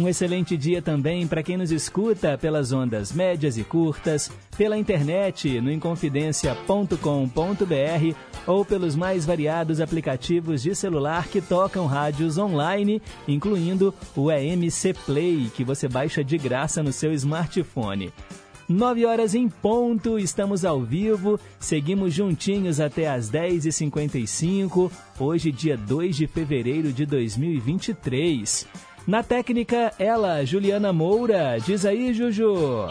Um excelente dia também para quem nos escuta pelas ondas médias e curtas, pela internet no inconfidencia.com.br ou pelos mais variados aplicativos de celular que tocam rádios online, incluindo o EMC Play, que você baixa de graça no seu smartphone. 9 horas em ponto, estamos ao vivo, seguimos juntinhos até as 10h55, hoje, dia 2 de fevereiro de 2023. Na técnica, ela, Juliana Moura. Diz aí, Juju.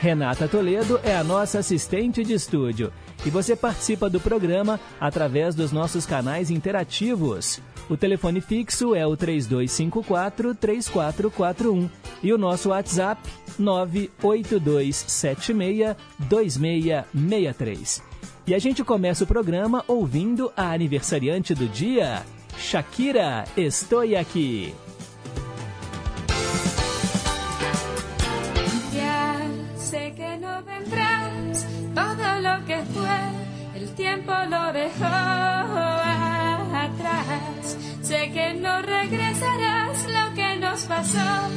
Renata Toledo é a nossa assistente de estúdio e você participa do programa através dos nossos canais interativos. O telefone fixo é o 3254-3441 e o nosso WhatsApp 982762663. E a gente começa o programa ouvindo a aniversariante do dia, Shakira, estou aqui. Ya sé que no vendrás, todo lo que fue, el tiempo lo dejó atrás. Sé que no regresarás, lo que nos pasó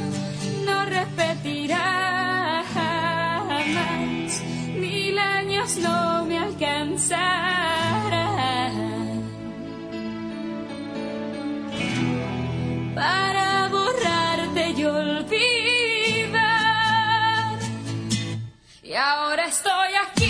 no repetirá jamás. Mil años no me alcanzarán. Para borrarte y olvidar. Y ahora estoy aquí.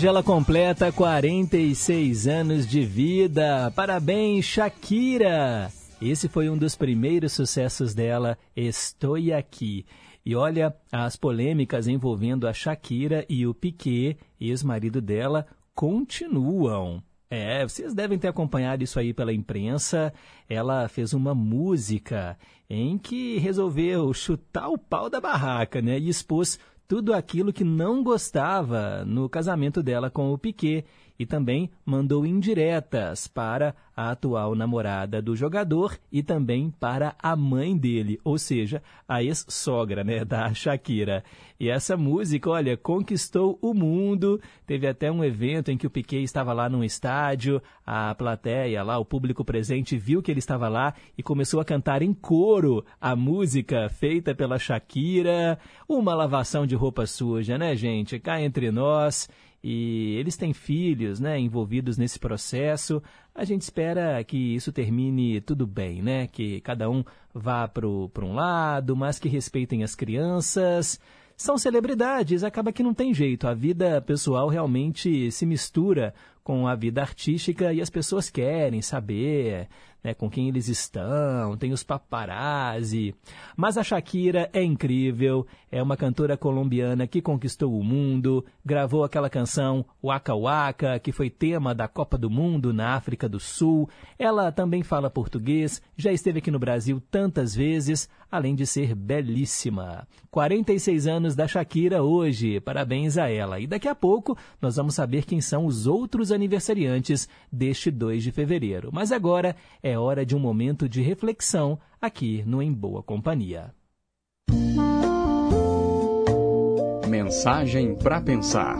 Hoje ela completa 46 anos de vida. Parabéns, Shakira! Esse foi um dos primeiros sucessos dela, Estou Aqui. E olha, as polêmicas envolvendo a Shakira e o Piquet, ex-marido dela, continuam. É, vocês devem ter acompanhado isso aí pela imprensa. Ela fez uma música em que resolveu chutar o pau da barraca, né? E expôs tudo aquilo que não gostava no casamento dela com o Piquet e também mandou indiretas para a atual namorada do jogador e também para a mãe dele, ou seja, a ex-sogra, né, da Shakira. E essa música, olha, conquistou o mundo. Teve até um evento em que o Piquet estava lá num estádio, a plateia lá, o público presente viu que ele estava lá e começou a cantar em coro a música feita pela Shakira. Uma lavação de roupa suja, né, gente? Cá entre nós e eles têm filhos né, envolvidos nesse processo. A gente espera que isso termine tudo bem, né? Que cada um vá para um lado, mas que respeitem as crianças. São celebridades, acaba que não tem jeito. A vida pessoal realmente se mistura com a vida artística e as pessoas querem saber né, com quem eles estão, tem os paparazzi. Mas a Shakira é incrível, é uma cantora colombiana que conquistou o mundo, gravou aquela canção Waka Waka, que foi tema da Copa do Mundo na África do Sul. Ela também fala português, já esteve aqui no Brasil tantas vezes, além de ser belíssima. 46 anos da Shakira hoje, parabéns a ela. E daqui a pouco nós vamos saber quem são os outros aniversariantes deste 2 de fevereiro. Mas agora é hora de um momento de reflexão aqui no Em Boa Companhia. Mensagem para pensar.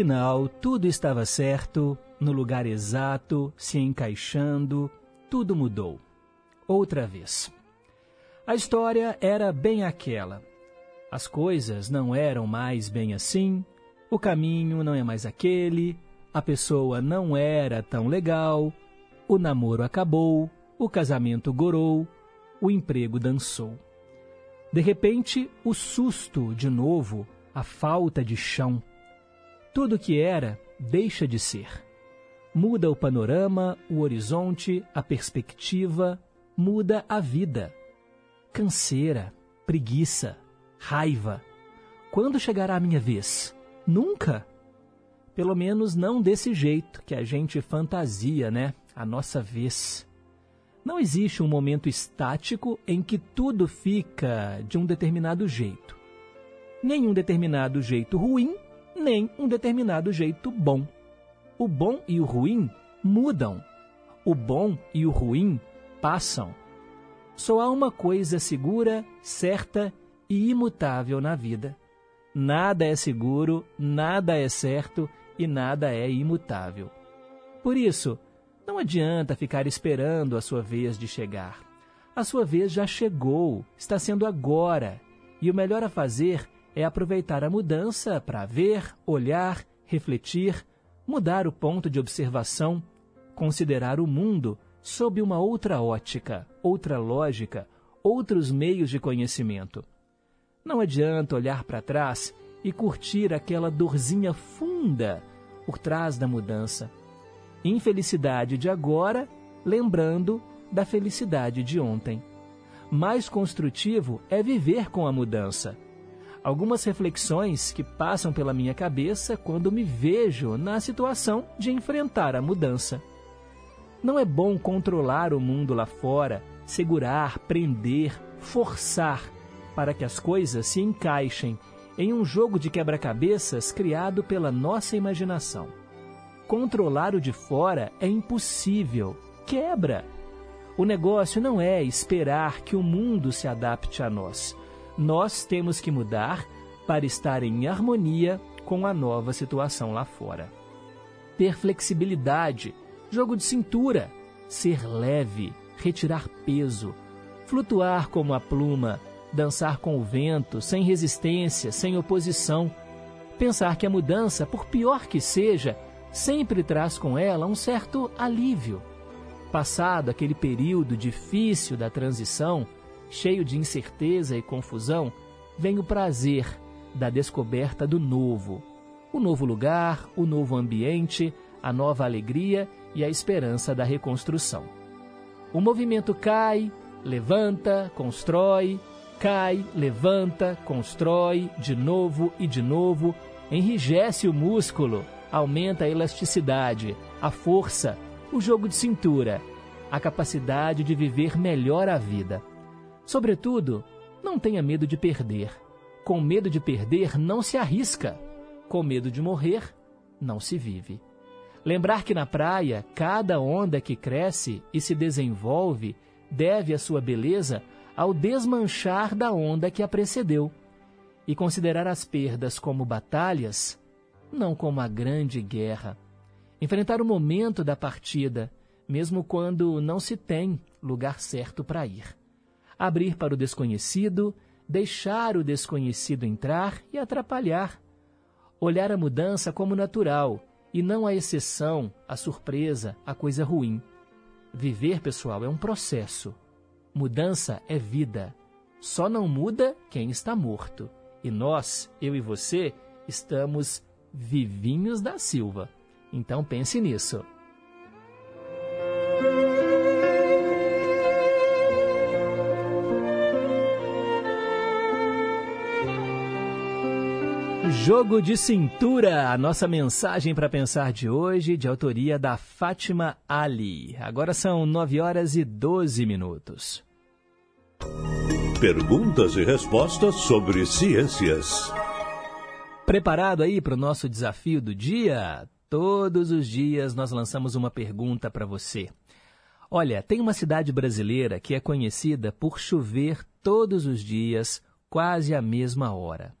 Afinal tudo estava certo, no lugar exato, se encaixando, tudo mudou. Outra vez. A história era bem aquela. As coisas não eram mais bem assim, o caminho não é mais aquele, a pessoa não era tão legal, o namoro acabou, o casamento gorou, o emprego dançou. De repente, o susto de novo, a falta de chão tudo que era deixa de ser. Muda o panorama, o horizonte, a perspectiva, muda a vida. Canseira, preguiça, raiva. Quando chegará a minha vez? Nunca! Pelo menos não desse jeito que a gente fantasia, né? A nossa vez. Não existe um momento estático em que tudo fica de um determinado jeito. Nem um determinado jeito ruim, nem um determinado jeito bom. O bom e o ruim mudam. O bom e o ruim passam. Só há uma coisa segura, certa e imutável na vida. Nada é seguro, nada é certo e nada é imutável. Por isso, não adianta ficar esperando a sua vez de chegar. A sua vez já chegou, está sendo agora, e o melhor a fazer é aproveitar a mudança para ver, olhar, refletir, mudar o ponto de observação, considerar o mundo sob uma outra ótica, outra lógica, outros meios de conhecimento. Não adianta olhar para trás e curtir aquela dorzinha funda por trás da mudança. Infelicidade de agora, lembrando da felicidade de ontem. Mais construtivo é viver com a mudança algumas reflexões que passam pela minha cabeça quando me vejo na situação de enfrentar a mudança. Não é bom controlar o mundo lá fora, segurar, prender, forçar para que as coisas se encaixem em um jogo de quebra-cabeças criado pela nossa imaginação. Controlar o de fora é impossível. Quebra! O negócio não é esperar que o mundo se adapte a nós nós temos que mudar para estar em harmonia com a nova situação lá fora. Ter flexibilidade, jogo de cintura, ser leve, retirar peso, flutuar como a pluma, dançar com o vento, sem resistência, sem oposição. Pensar que a mudança, por pior que seja, sempre traz com ela um certo alívio. Passado aquele período difícil da transição, cheio de incerteza e confusão, vem o prazer da descoberta do novo. O novo lugar, o novo ambiente, a nova alegria e a esperança da reconstrução. O movimento cai, levanta, constrói, cai, levanta, constrói, de novo e de novo, enrijece o músculo, aumenta a elasticidade, a força, o jogo de cintura, a capacidade de viver melhor a vida. Sobretudo, não tenha medo de perder. Com medo de perder, não se arrisca. Com medo de morrer, não se vive. Lembrar que na praia, cada onda que cresce e se desenvolve deve a sua beleza ao desmanchar da onda que a precedeu. E considerar as perdas como batalhas, não como a grande guerra. Enfrentar o momento da partida, mesmo quando não se tem lugar certo para ir. Abrir para o desconhecido, deixar o desconhecido entrar e atrapalhar. Olhar a mudança como natural e não a exceção, a surpresa, a coisa ruim. Viver, pessoal, é um processo. Mudança é vida. Só não muda quem está morto. E nós, eu e você, estamos vivinhos da Silva. Então pense nisso. Jogo de Cintura, a nossa mensagem para pensar de hoje, de autoria da Fátima Ali. Agora são 9 horas e 12 minutos. Perguntas e respostas sobre ciências. Preparado aí para o nosso desafio do dia? Todos os dias nós lançamos uma pergunta para você. Olha, tem uma cidade brasileira que é conhecida por chover todos os dias, quase à mesma hora.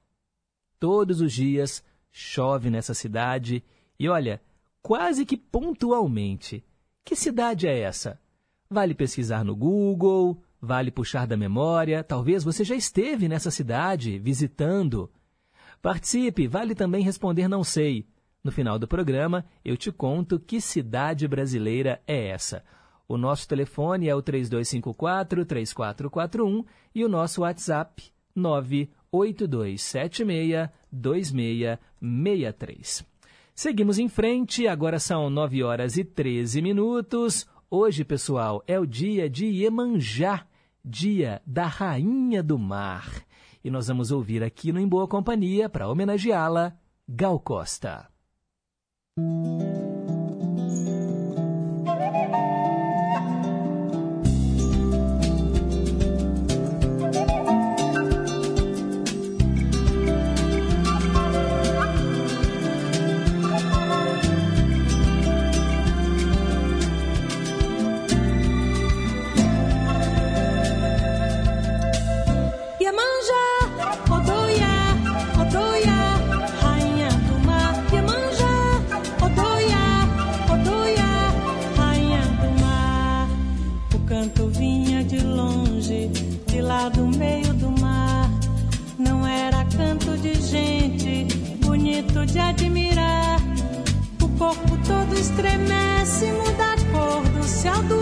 Todos os dias chove nessa cidade e olha, quase que pontualmente. Que cidade é essa? Vale pesquisar no Google, vale puxar da memória, talvez você já esteve nessa cidade visitando. Participe, vale também responder não sei. No final do programa, eu te conto que cidade brasileira é essa. O nosso telefone é o 3254-3441 e o nosso WhatsApp 9 8276-2663. Seguimos em frente, agora são 9 horas e 13 minutos. Hoje, pessoal, é o dia de Iemanjá, dia da Rainha do Mar. E nós vamos ouvir aqui no Em Boa Companhia, para homenageá-la, Gal Costa. do de admirar. O corpo todo estremece, muda a cor do céu do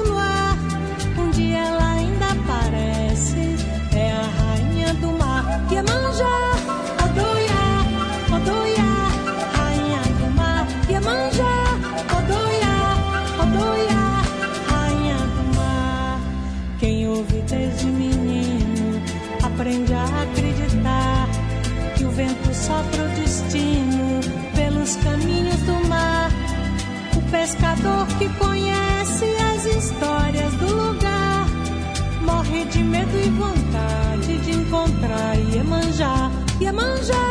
pescador que conhece as histórias do lugar morre de medo e vontade de encontrar Iemanjá, Iemanjá,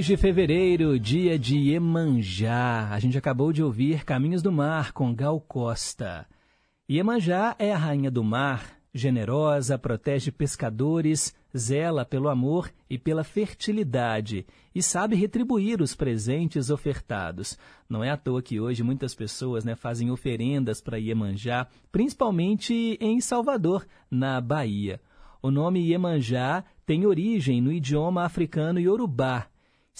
2 de fevereiro, dia de Iemanjá. A gente acabou de ouvir Caminhos do Mar com Gal Costa. Iemanjá é a rainha do mar, generosa, protege pescadores, zela pelo amor e pela fertilidade e sabe retribuir os presentes ofertados. Não é à toa que hoje muitas pessoas né, fazem oferendas para Iemanjá, principalmente em Salvador, na Bahia. O nome Iemanjá tem origem no idioma africano Yorubá.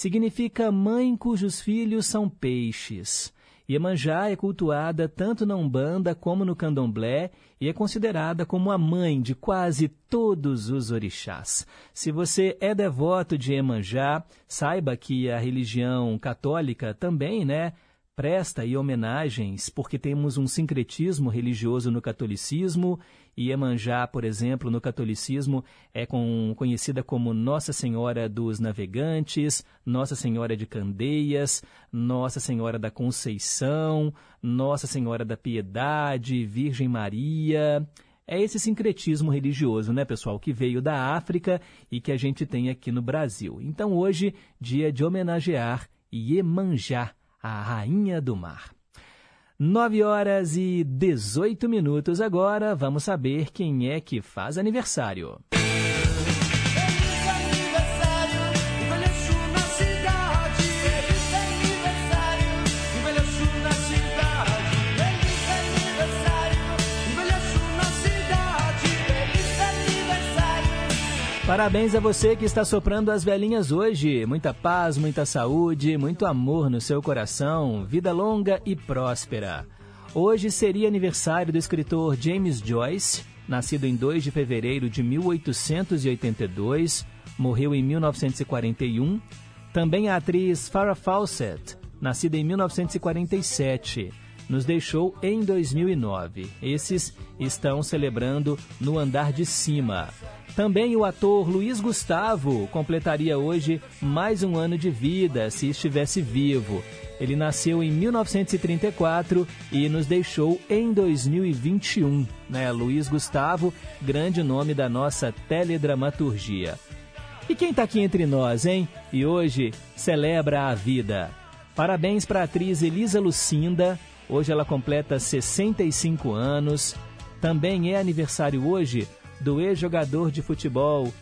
Significa mãe cujos filhos são peixes. Iemanjá é cultuada tanto na Umbanda como no Candomblé e é considerada como a mãe de quase todos os orixás. Se você é devoto de Iemanjá, saiba que a religião católica também, né, presta e homenagens, porque temos um sincretismo religioso no catolicismo, e Iemanjá, por exemplo, no catolicismo é com, conhecida como Nossa Senhora dos Navegantes, Nossa Senhora de Candeias, Nossa Senhora da Conceição, Nossa Senhora da Piedade, Virgem Maria. É esse sincretismo religioso, né, pessoal, que veio da África e que a gente tem aqui no Brasil. Então, hoje, dia de homenagear Iemanjá, a rainha do mar. 9 horas e 18 minutos agora, vamos saber quem é que faz aniversário. Parabéns a você que está soprando as velhinhas hoje. Muita paz, muita saúde, muito amor no seu coração, vida longa e próspera. Hoje seria aniversário do escritor James Joyce, nascido em 2 de fevereiro de 1882, morreu em 1941. Também a atriz Farrah Fawcett, nascida em 1947, nos deixou em 2009. Esses estão celebrando no andar de cima. Também o ator Luiz Gustavo completaria hoje mais um ano de vida se estivesse vivo. Ele nasceu em 1934 e nos deixou em 2021. Né? Luiz Gustavo, grande nome da nossa teledramaturgia. E quem está aqui entre nós, hein? E hoje celebra a vida. Parabéns para a atriz Elisa Lucinda. Hoje ela completa 65 anos. Também é aniversário hoje do ex-jogador de futebol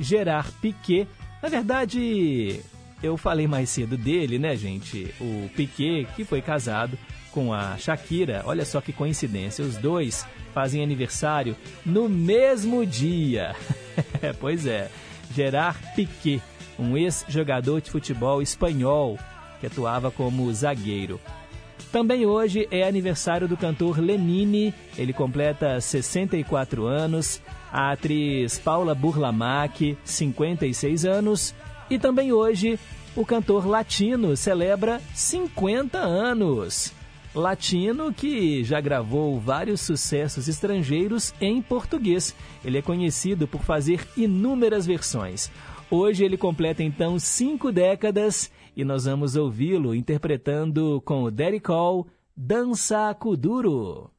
Gerard Piquet. Na verdade, eu falei mais cedo dele, né, gente? O Piquet, que foi casado com a Shakira. Olha só que coincidência, os dois fazem aniversário no mesmo dia. pois é, Gerard Piquet, um ex-jogador de futebol espanhol que atuava como zagueiro. Também hoje é aniversário do cantor Lenine, ele completa 64 anos a atriz Paula Burlamac, 56 anos, e também hoje o cantor latino celebra 50 anos. Latino que já gravou vários sucessos estrangeiros em português. Ele é conhecido por fazer inúmeras versões. Hoje ele completa então cinco décadas e nós vamos ouvi-lo interpretando com o Derek Cole Dança Kuduro.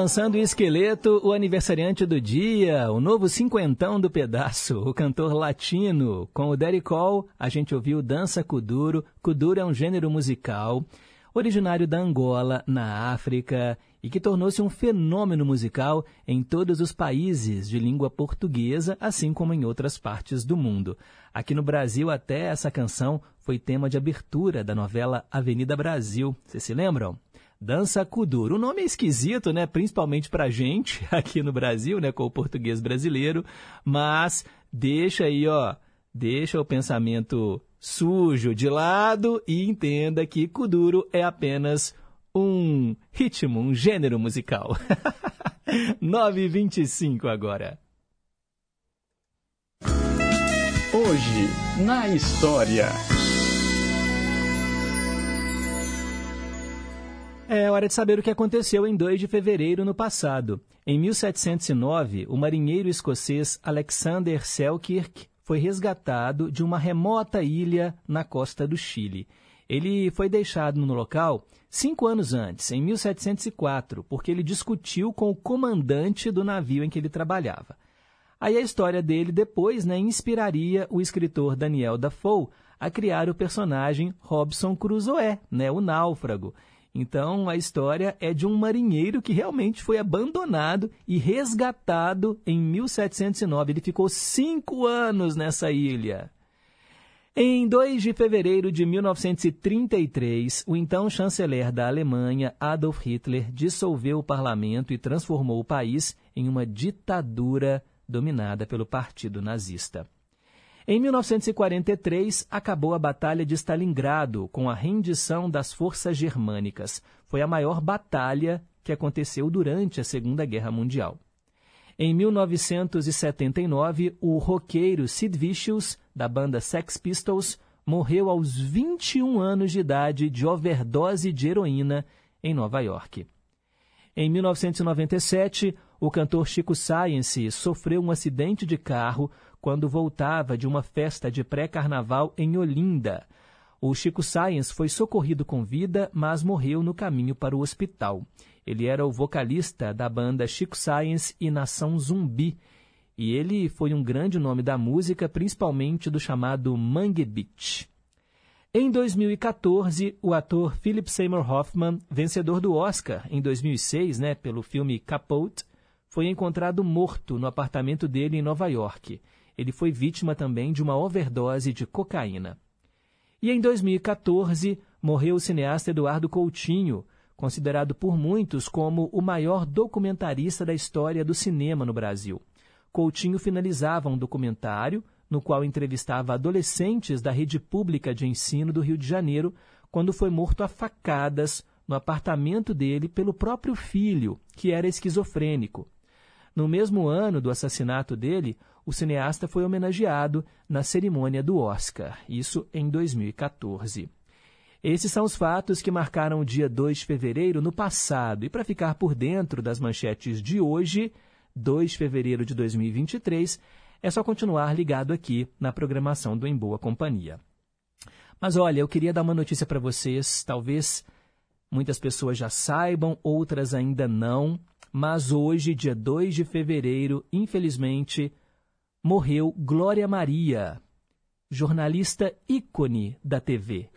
lançando o Esqueleto, o aniversariante do dia, o novo cinquentão do pedaço, o cantor latino. Com o Derek Cole, a gente ouviu Dança Kuduro. Kuduro é um gênero musical originário da Angola, na África, e que tornou-se um fenômeno musical em todos os países de língua portuguesa, assim como em outras partes do mundo. Aqui no Brasil, até essa canção foi tema de abertura da novela Avenida Brasil. Vocês se lembram? Dança Kuduro. O nome é esquisito, né? Principalmente pra gente aqui no Brasil, né? Com o português brasileiro. Mas deixa aí, ó. Deixa o pensamento sujo de lado e entenda que Kuduro é apenas um ritmo, um gênero musical. 9h25 agora. Hoje, na história. É hora de saber o que aconteceu em 2 de fevereiro no passado. Em 1709, o marinheiro escocês Alexander Selkirk foi resgatado de uma remota ilha na costa do Chile. Ele foi deixado no local cinco anos antes, em 1704, porque ele discutiu com o comandante do navio em que ele trabalhava. Aí a história dele depois né, inspiraria o escritor Daniel Dafoe a criar o personagem Robson Crusoe, né, o náufrago. Então, a história é de um marinheiro que realmente foi abandonado e resgatado em 1709. Ele ficou cinco anos nessa ilha. Em 2 de fevereiro de 1933, o então chanceler da Alemanha, Adolf Hitler, dissolveu o parlamento e transformou o país em uma ditadura dominada pelo Partido Nazista. Em 1943, acabou a Batalha de Stalingrado com a rendição das forças germânicas. Foi a maior batalha que aconteceu durante a Segunda Guerra Mundial. Em 1979, o roqueiro Sid Vicious, da banda Sex Pistols, morreu aos 21 anos de idade de overdose de heroína em Nova York. Em 1997, o cantor Chico Science sofreu um acidente de carro quando voltava de uma festa de pré-carnaval em Olinda. O Chico Science foi socorrido com vida, mas morreu no caminho para o hospital. Ele era o vocalista da banda Chico Science e Nação Zumbi. E ele foi um grande nome da música, principalmente do chamado Mangue Beat. Em 2014, o ator Philip Seymour Hoffman, vencedor do Oscar em 2006 né, pelo filme Capote, foi encontrado morto no apartamento dele em Nova York. Ele foi vítima também de uma overdose de cocaína. E em 2014, morreu o cineasta Eduardo Coutinho, considerado por muitos como o maior documentarista da história do cinema no Brasil. Coutinho finalizava um documentário no qual entrevistava adolescentes da rede pública de ensino do Rio de Janeiro, quando foi morto a facadas no apartamento dele pelo próprio filho, que era esquizofrênico. No mesmo ano do assassinato dele, o cineasta foi homenageado na cerimônia do Oscar, isso em 2014. Esses são os fatos que marcaram o dia 2 de fevereiro no passado. E para ficar por dentro das manchetes de hoje, 2 de fevereiro de 2023, é só continuar ligado aqui na programação do Em Boa Companhia. Mas olha, eu queria dar uma notícia para vocês, talvez muitas pessoas já saibam, outras ainda não, mas hoje, dia 2 de fevereiro, infelizmente, morreu Glória Maria, jornalista ícone da TV.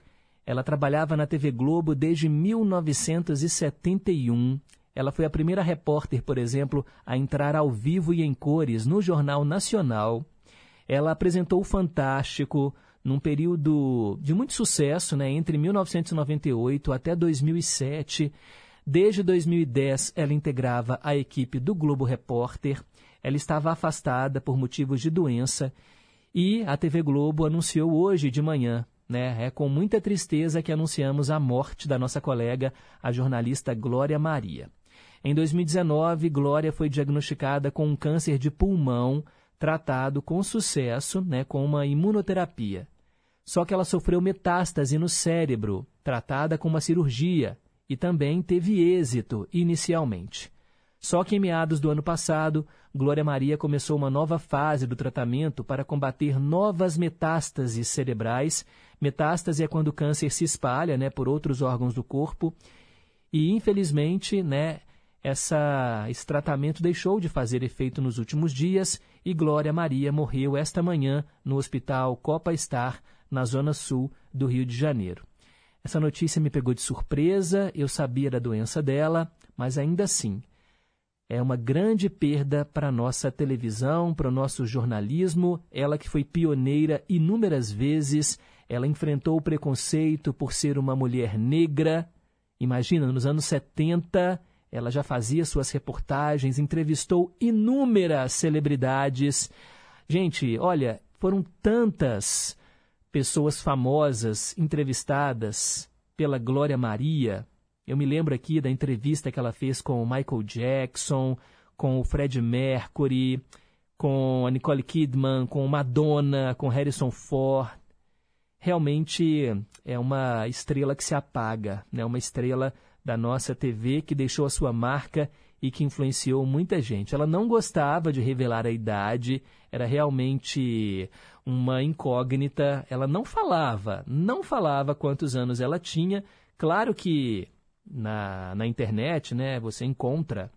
Ela trabalhava na TV Globo desde 1971. Ela foi a primeira repórter, por exemplo, a entrar ao vivo e em cores no Jornal Nacional. Ela apresentou o Fantástico num período de muito sucesso, né, entre 1998 até 2007. Desde 2010, ela integrava a equipe do Globo Repórter. Ela estava afastada por motivos de doença e a TV Globo anunciou hoje de manhã né? É com muita tristeza que anunciamos a morte da nossa colega, a jornalista Glória Maria. Em 2019, Glória foi diagnosticada com um câncer de pulmão, tratado com sucesso, né, com uma imunoterapia. Só que ela sofreu metástase no cérebro, tratada com uma cirurgia, e também teve êxito inicialmente. Só que em meados do ano passado, Glória Maria começou uma nova fase do tratamento para combater novas metástases cerebrais. Metástase é quando o câncer se espalha né, por outros órgãos do corpo. E, infelizmente, né, essa, esse tratamento deixou de fazer efeito nos últimos dias e Glória Maria morreu esta manhã no Hospital Copa Star, na zona sul do Rio de Janeiro. Essa notícia me pegou de surpresa, eu sabia da doença dela, mas ainda assim é uma grande perda para a nossa televisão, para o nosso jornalismo. Ela que foi pioneira inúmeras vezes, ela enfrentou o preconceito por ser uma mulher negra. Imagina, nos anos 70, ela já fazia suas reportagens, entrevistou inúmeras celebridades. Gente, olha, foram tantas pessoas famosas entrevistadas pela Glória Maria, eu me lembro aqui da entrevista que ela fez com o Michael Jackson, com o Fred Mercury, com a Nicole Kidman, com Madonna, com Harrison Ford. Realmente é uma estrela que se apaga, né? uma estrela da nossa TV que deixou a sua marca e que influenciou muita gente. Ela não gostava de revelar a idade, era realmente uma incógnita. Ela não falava, não falava quantos anos ela tinha. Claro que na, na internet, né, você encontra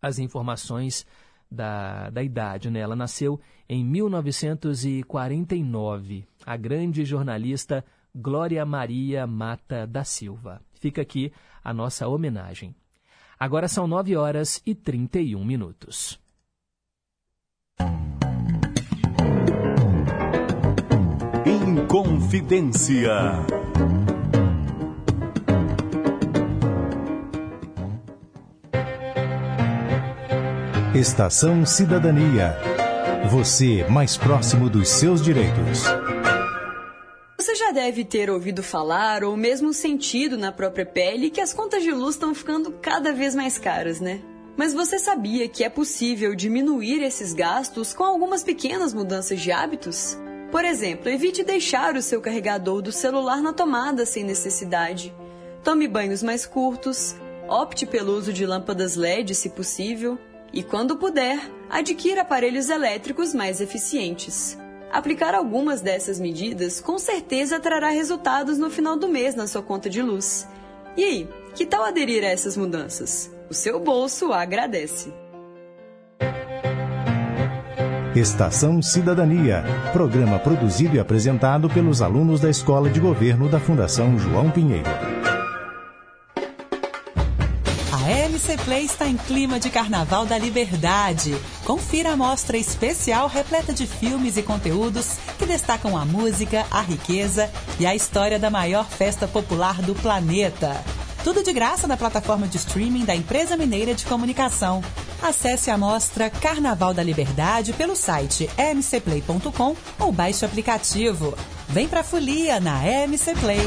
as informações da, da idade. Né? Ela nasceu em 1949, a grande jornalista Glória Maria Mata da Silva. Fica aqui a nossa homenagem. Agora são 9 horas e 31 minutos. Em Estação Cidadania. Você mais próximo dos seus direitos. Você já deve ter ouvido falar ou mesmo sentido na própria pele que as contas de luz estão ficando cada vez mais caras, né? Mas você sabia que é possível diminuir esses gastos com algumas pequenas mudanças de hábitos? Por exemplo, evite deixar o seu carregador do celular na tomada sem necessidade. Tome banhos mais curtos, opte pelo uso de lâmpadas LED se possível e, quando puder, adquira aparelhos elétricos mais eficientes. Aplicar algumas dessas medidas com certeza trará resultados no final do mês na sua conta de luz. E aí, que tal aderir a essas mudanças? O seu bolso agradece. Estação Cidadania. Programa produzido e apresentado pelos alunos da Escola de Governo da Fundação João Pinheiro. Play está em clima de Carnaval da Liberdade. Confira a mostra especial repleta de filmes e conteúdos que destacam a música, a riqueza e a história da maior festa popular do planeta. Tudo de graça na plataforma de streaming da Empresa Mineira de Comunicação. Acesse a mostra Carnaval da Liberdade pelo site mcplay.com ou baixe o aplicativo. Vem pra folia na MC Play.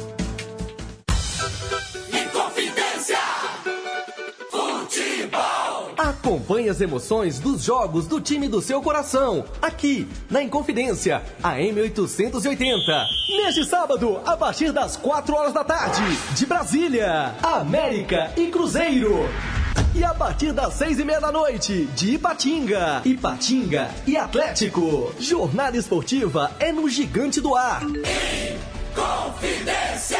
Acompanhe as emoções dos jogos do time do seu coração, aqui na Inconfidência, a M880. Neste sábado, a partir das 4 horas da tarde, de Brasília, América e Cruzeiro. E a partir das seis e meia da noite, de Ipatinga, Ipatinga e Atlético. Jornada esportiva é no Gigante do Ar. Confidência.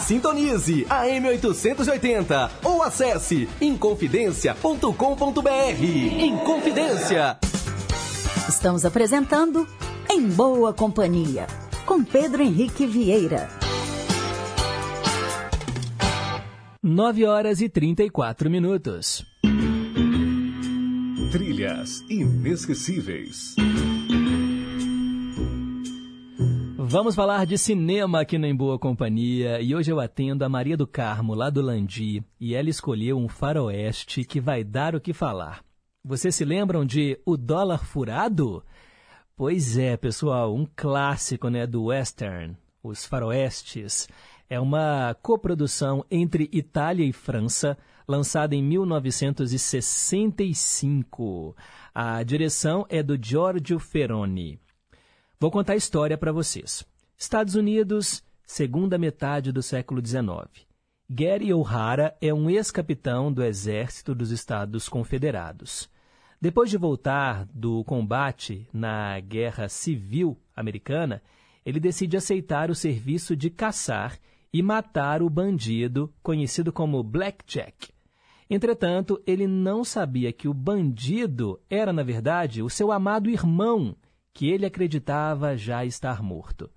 Sintonize a M880 ou acesse inconfidencia.com.br. Inconfidência. Estamos apresentando Em Boa Companhia, com Pedro Henrique Vieira. 9 horas e 34 minutos. Trilhas inesquecíveis. Vamos falar de cinema aqui no Em Boa Companhia e hoje eu atendo a Maria do Carmo, lá do Landi, e ela escolheu um faroeste que vai dar o que falar. Vocês se lembram de O Dólar Furado? Pois é, pessoal, um clássico né, do western, Os Faroestes. É uma coprodução entre Itália e França, lançada em 1965. A direção é do Giorgio Ferroni. Vou contar a história para vocês. Estados Unidos, segunda metade do século XIX. Gary O'Hara é um ex-capitão do Exército dos Estados Confederados. Depois de voltar do combate na Guerra Civil Americana, ele decide aceitar o serviço de caçar e matar o bandido conhecido como Blackjack. Entretanto, ele não sabia que o bandido era, na verdade, o seu amado irmão, que ele acreditava já estar morto.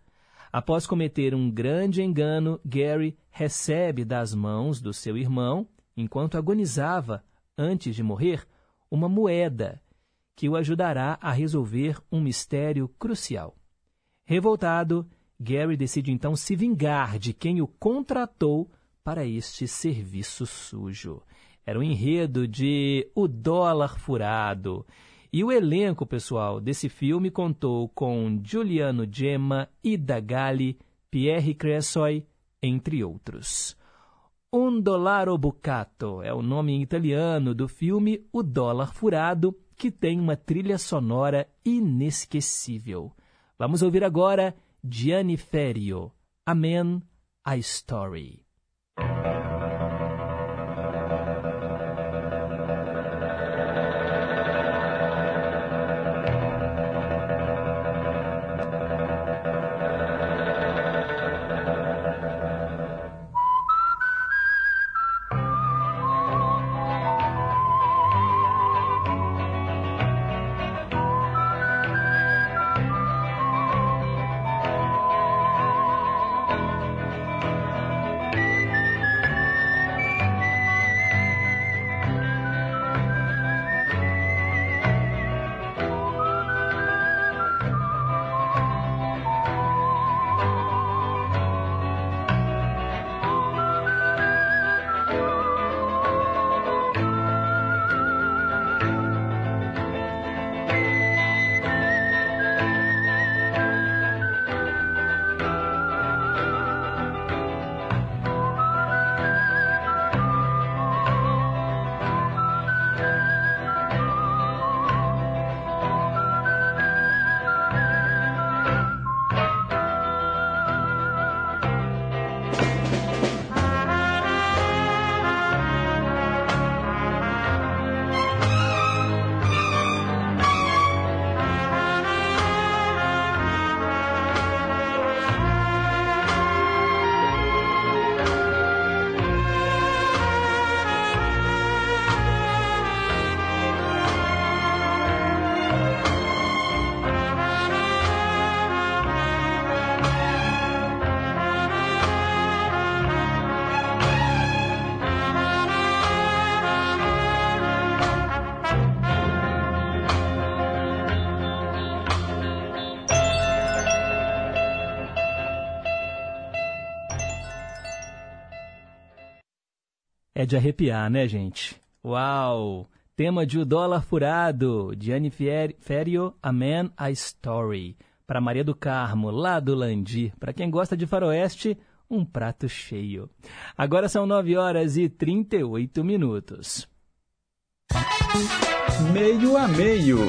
Após cometer um grande engano, Gary recebe das mãos do seu irmão, enquanto agonizava antes de morrer, uma moeda que o ajudará a resolver um mistério crucial. Revoltado, Gary decide então se vingar de quem o contratou para este serviço sujo. Era o enredo de O Dólar Furado. E o elenco, pessoal, desse filme contou com Giuliano Gemma, Ida Galli, Pierre Cressoy, entre outros. Un Dollaro Bucato é o nome em italiano do filme O Dólar Furado, que tem uma trilha sonora inesquecível. Vamos ouvir agora Gianni Ferio, Amen, a Story. É de arrepiar, né, gente? Uau! Tema de O Dólar Furado, de Anne Ferio, A Man, A Story. Para Maria do Carmo, lá do Landi. Para quem gosta de faroeste, um prato cheio. Agora são 9 horas e 38 minutos. Meio a meio.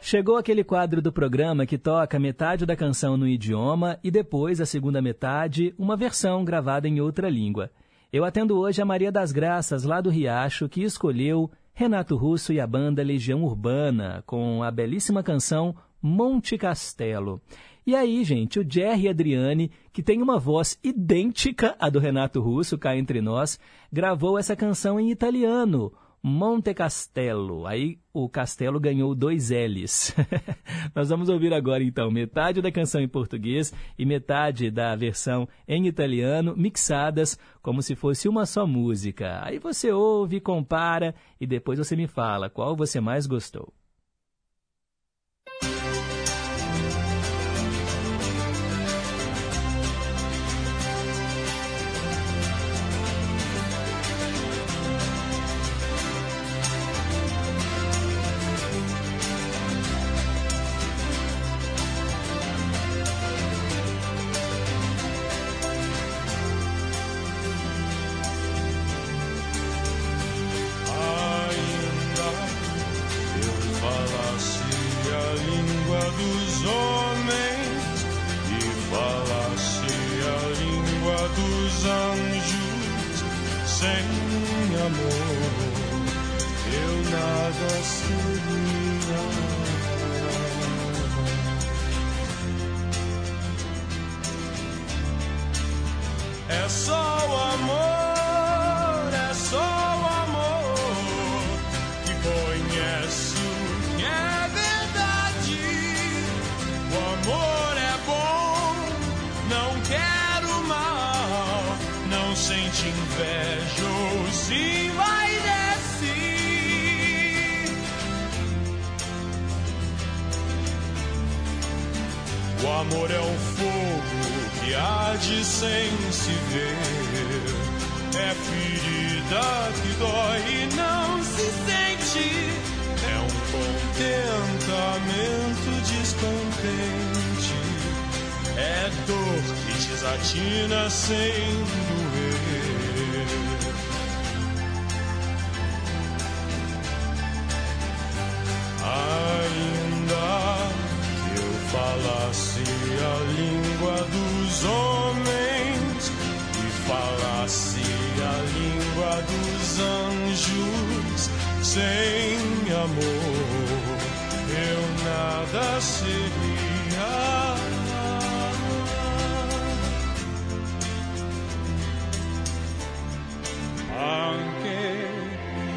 Chegou aquele quadro do programa que toca metade da canção no idioma e depois a segunda metade, uma versão gravada em outra língua. Eu atendo hoje a Maria das Graças, lá do Riacho, que escolheu Renato Russo e a banda Legião Urbana, com a belíssima canção Monte Castelo. E aí, gente, o Jerry Adriani, que tem uma voz idêntica à do Renato Russo, cá entre nós, gravou essa canção em italiano, Monte Castelo. Aí o castelo ganhou dois L's. Nós vamos ouvir agora então metade da canção em português e metade da versão em italiano, mixadas como se fosse uma só música. Aí você ouve, compara e depois você me fala qual você mais gostou. amor é um fogo que arde sem se ver. É ferida que dói e não se sente. É um contentamento descontente. É dor que desatina sem língua dos homens e falasse a língua dos anjos, sem amor eu nada seria. Anche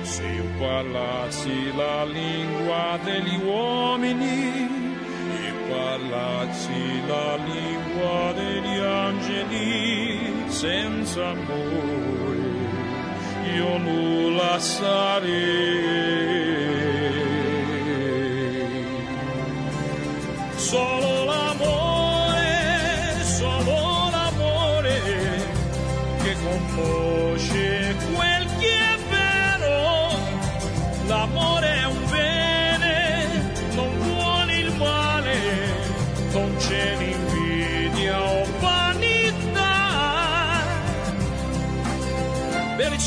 se falasse a língua dele, homem. parlassi la lingua degli angeli senza amore, io nulla sarei. Solo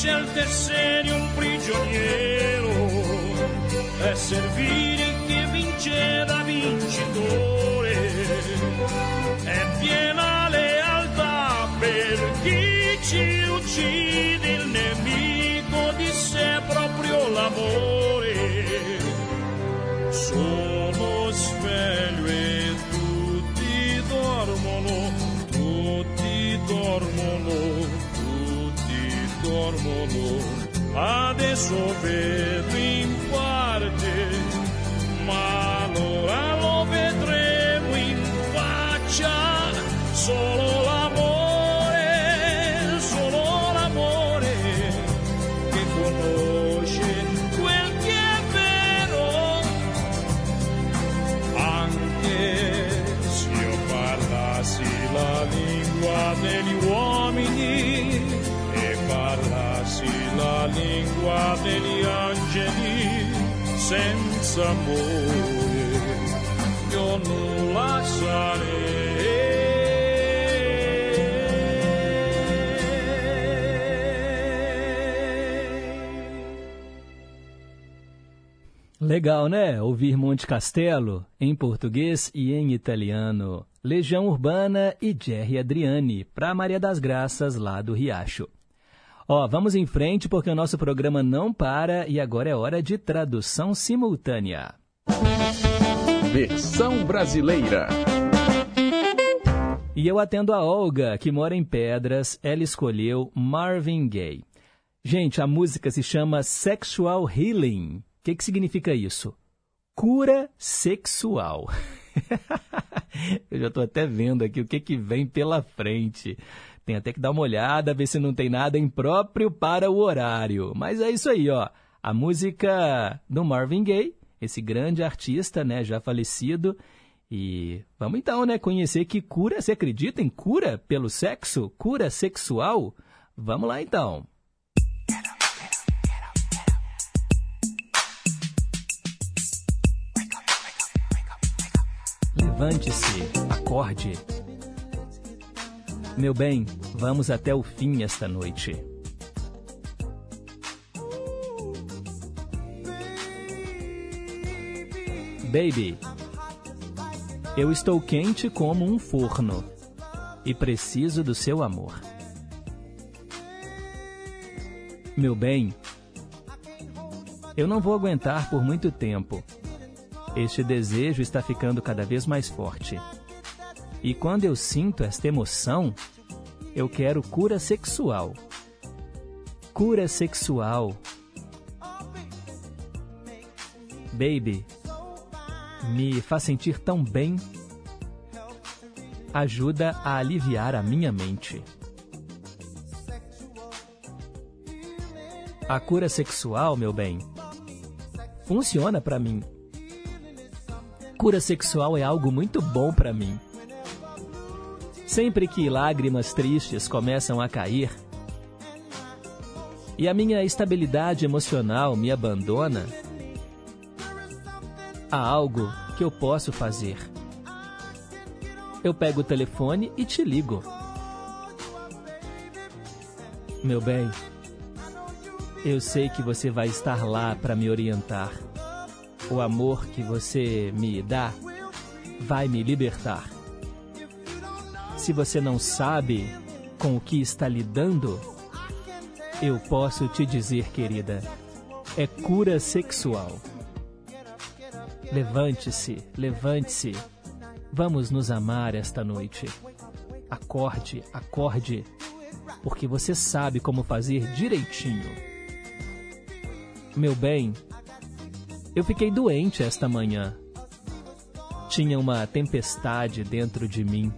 se altesse di un prigioniero. E servire che vinceva vincitore. È piena lealtà per chi ci uccide. solo a desolver em parte, mas allora lo vedremo in faccia solo. Senza amore io nulla Legal, né? Ouvir Monte Castelo em português e em italiano. Legião Urbana e Jerry Adriani, para Maria das Graças, lá do Riacho. Ó, vamos em frente porque o nosso programa não para e agora é hora de tradução simultânea. Versão brasileira. E eu atendo a Olga, que mora em Pedras. Ela escolheu Marvin Gaye. Gente, a música se chama Sexual Healing. O que, que significa isso? Cura sexual. eu já estou até vendo aqui o que, que vem pela frente. Tem até que dar uma olhada, ver se não tem nada impróprio para o horário. Mas é isso aí, ó. A música do Marvin Gaye, esse grande artista, né, já falecido. E vamos então, né, conhecer que cura, você acredita em cura pelo sexo? Cura sexual? Vamos lá então. Levante-se, acorde. Meu bem, vamos até o fim esta noite. Baby, eu estou quente como um forno e preciso do seu amor. Meu bem, eu não vou aguentar por muito tempo. Este desejo está ficando cada vez mais forte. E quando eu sinto esta emoção, eu quero cura sexual. Cura sexual. Baby, me faz sentir tão bem. Ajuda a aliviar a minha mente. A cura sexual, meu bem, funciona para mim. Cura sexual é algo muito bom para mim. Sempre que lágrimas tristes começam a cair e a minha estabilidade emocional me abandona, há algo que eu posso fazer. Eu pego o telefone e te ligo. Meu bem, eu sei que você vai estar lá para me orientar. O amor que você me dá vai me libertar. Se você não sabe com o que está lidando, eu posso te dizer, querida, é cura sexual. Levante-se, levante-se. Vamos nos amar esta noite. Acorde, acorde, porque você sabe como fazer direitinho. Meu bem, eu fiquei doente esta manhã. Tinha uma tempestade dentro de mim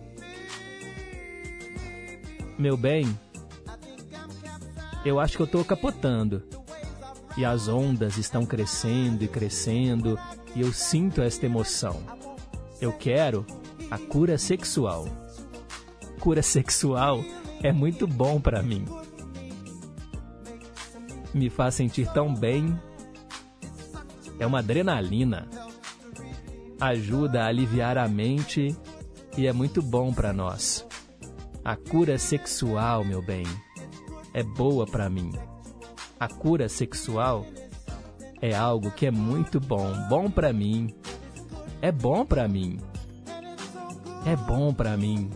meu bem, eu acho que eu estou capotando. E as ondas estão crescendo e crescendo, e eu sinto esta emoção. Eu quero a cura sexual. Cura sexual é muito bom para mim. Me faz sentir tão bem. É uma adrenalina. Ajuda a aliviar a mente e é muito bom para nós. A cura sexual, meu bem, é boa para mim. A cura sexual é algo que é muito bom, bom para mim. É bom para mim. É bom para mim.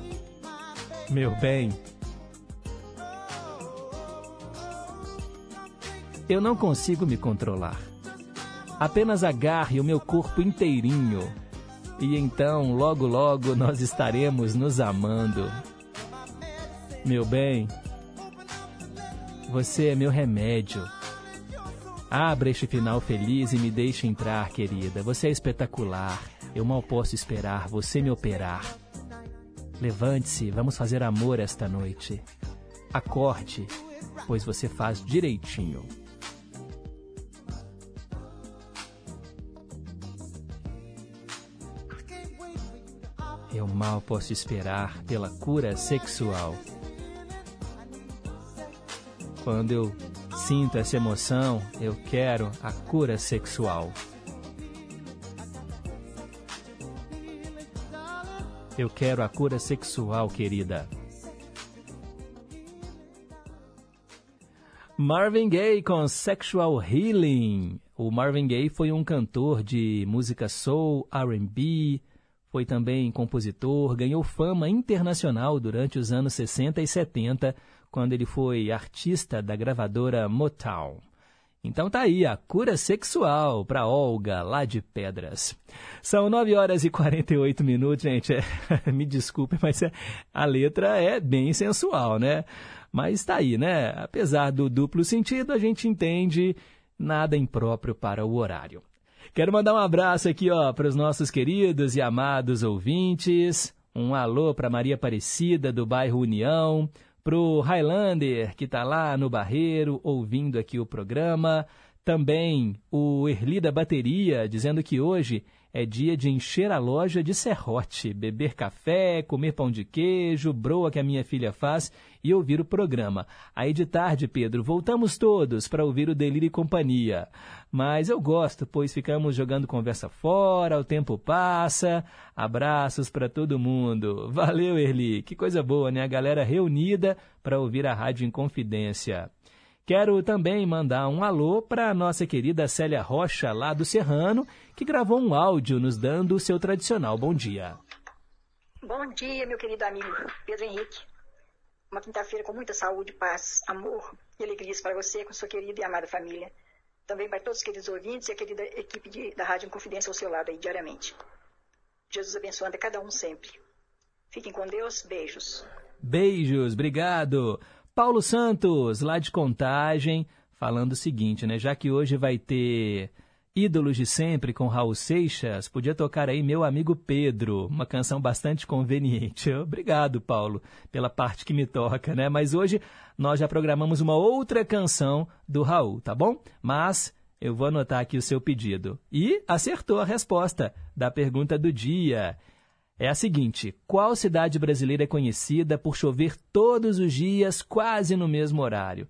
Meu bem, eu não consigo me controlar. Apenas agarre o meu corpo inteirinho. E então, logo logo, nós estaremos nos amando. Meu bem, você é meu remédio. Abra este final feliz e me deixe entrar, querida. Você é espetacular. Eu mal posso esperar você me operar. Levante-se, vamos fazer amor esta noite. Acorde, pois você faz direitinho. Eu mal posso esperar pela cura sexual. Quando eu sinto essa emoção, eu quero a cura sexual. Eu quero a cura sexual, querida. Marvin Gaye com Sexual Healing. O Marvin Gaye foi um cantor de música soul, R&B, foi também compositor, ganhou fama internacional durante os anos 60 e 70, quando ele foi artista da gravadora Motown. Então tá aí a cura sexual para Olga, lá de Pedras. São 9 horas e 48 minutos, gente. É, me desculpe, mas é, a letra é bem sensual, né? Mas tá aí, né? Apesar do duplo sentido, a gente entende nada impróprio para o horário. Quero mandar um abraço aqui, ó, para os nossos queridos e amados ouvintes. Um alô para Maria Aparecida, do bairro União. Para o Highlander, que está lá no Barreiro, ouvindo aqui o programa. Também o Erli da Bateria, dizendo que hoje é dia de encher a loja de serrote, beber café, comer pão de queijo, broa que a minha filha faz e ouvir o programa. Aí de tarde, Pedro, voltamos todos para ouvir o Delírio e Companhia. Mas eu gosto, pois ficamos jogando conversa fora, o tempo passa. Abraços para todo mundo. Valeu, Erli. Que coisa boa, né? A galera reunida para ouvir a Rádio Inconfidência. Quero também mandar um alô para a nossa querida Célia Rocha, lá do Serrano, que gravou um áudio nos dando o seu tradicional bom dia. Bom dia, meu querido amigo Pedro Henrique. Uma quinta-feira com muita saúde, paz, amor e alegrias para você, com sua querida e amada família. Também para todos os queridos ouvintes e a querida equipe de, da Rádio Confidência ao seu lado aí diariamente. Jesus abençoando a cada um sempre. Fiquem com Deus. Beijos. Beijos, obrigado. Paulo Santos, lá de Contagem, falando o seguinte, né? Já que hoje vai ter Ídolos de Sempre com Raul Seixas, podia tocar aí Meu Amigo Pedro, uma canção bastante conveniente. Obrigado, Paulo, pela parte que me toca, né? Mas hoje nós já programamos uma outra canção do Raul, tá bom? Mas eu vou anotar aqui o seu pedido. E acertou a resposta da pergunta do dia é a seguinte: qual cidade brasileira é conhecida por chover todos os dias, quase no mesmo horário?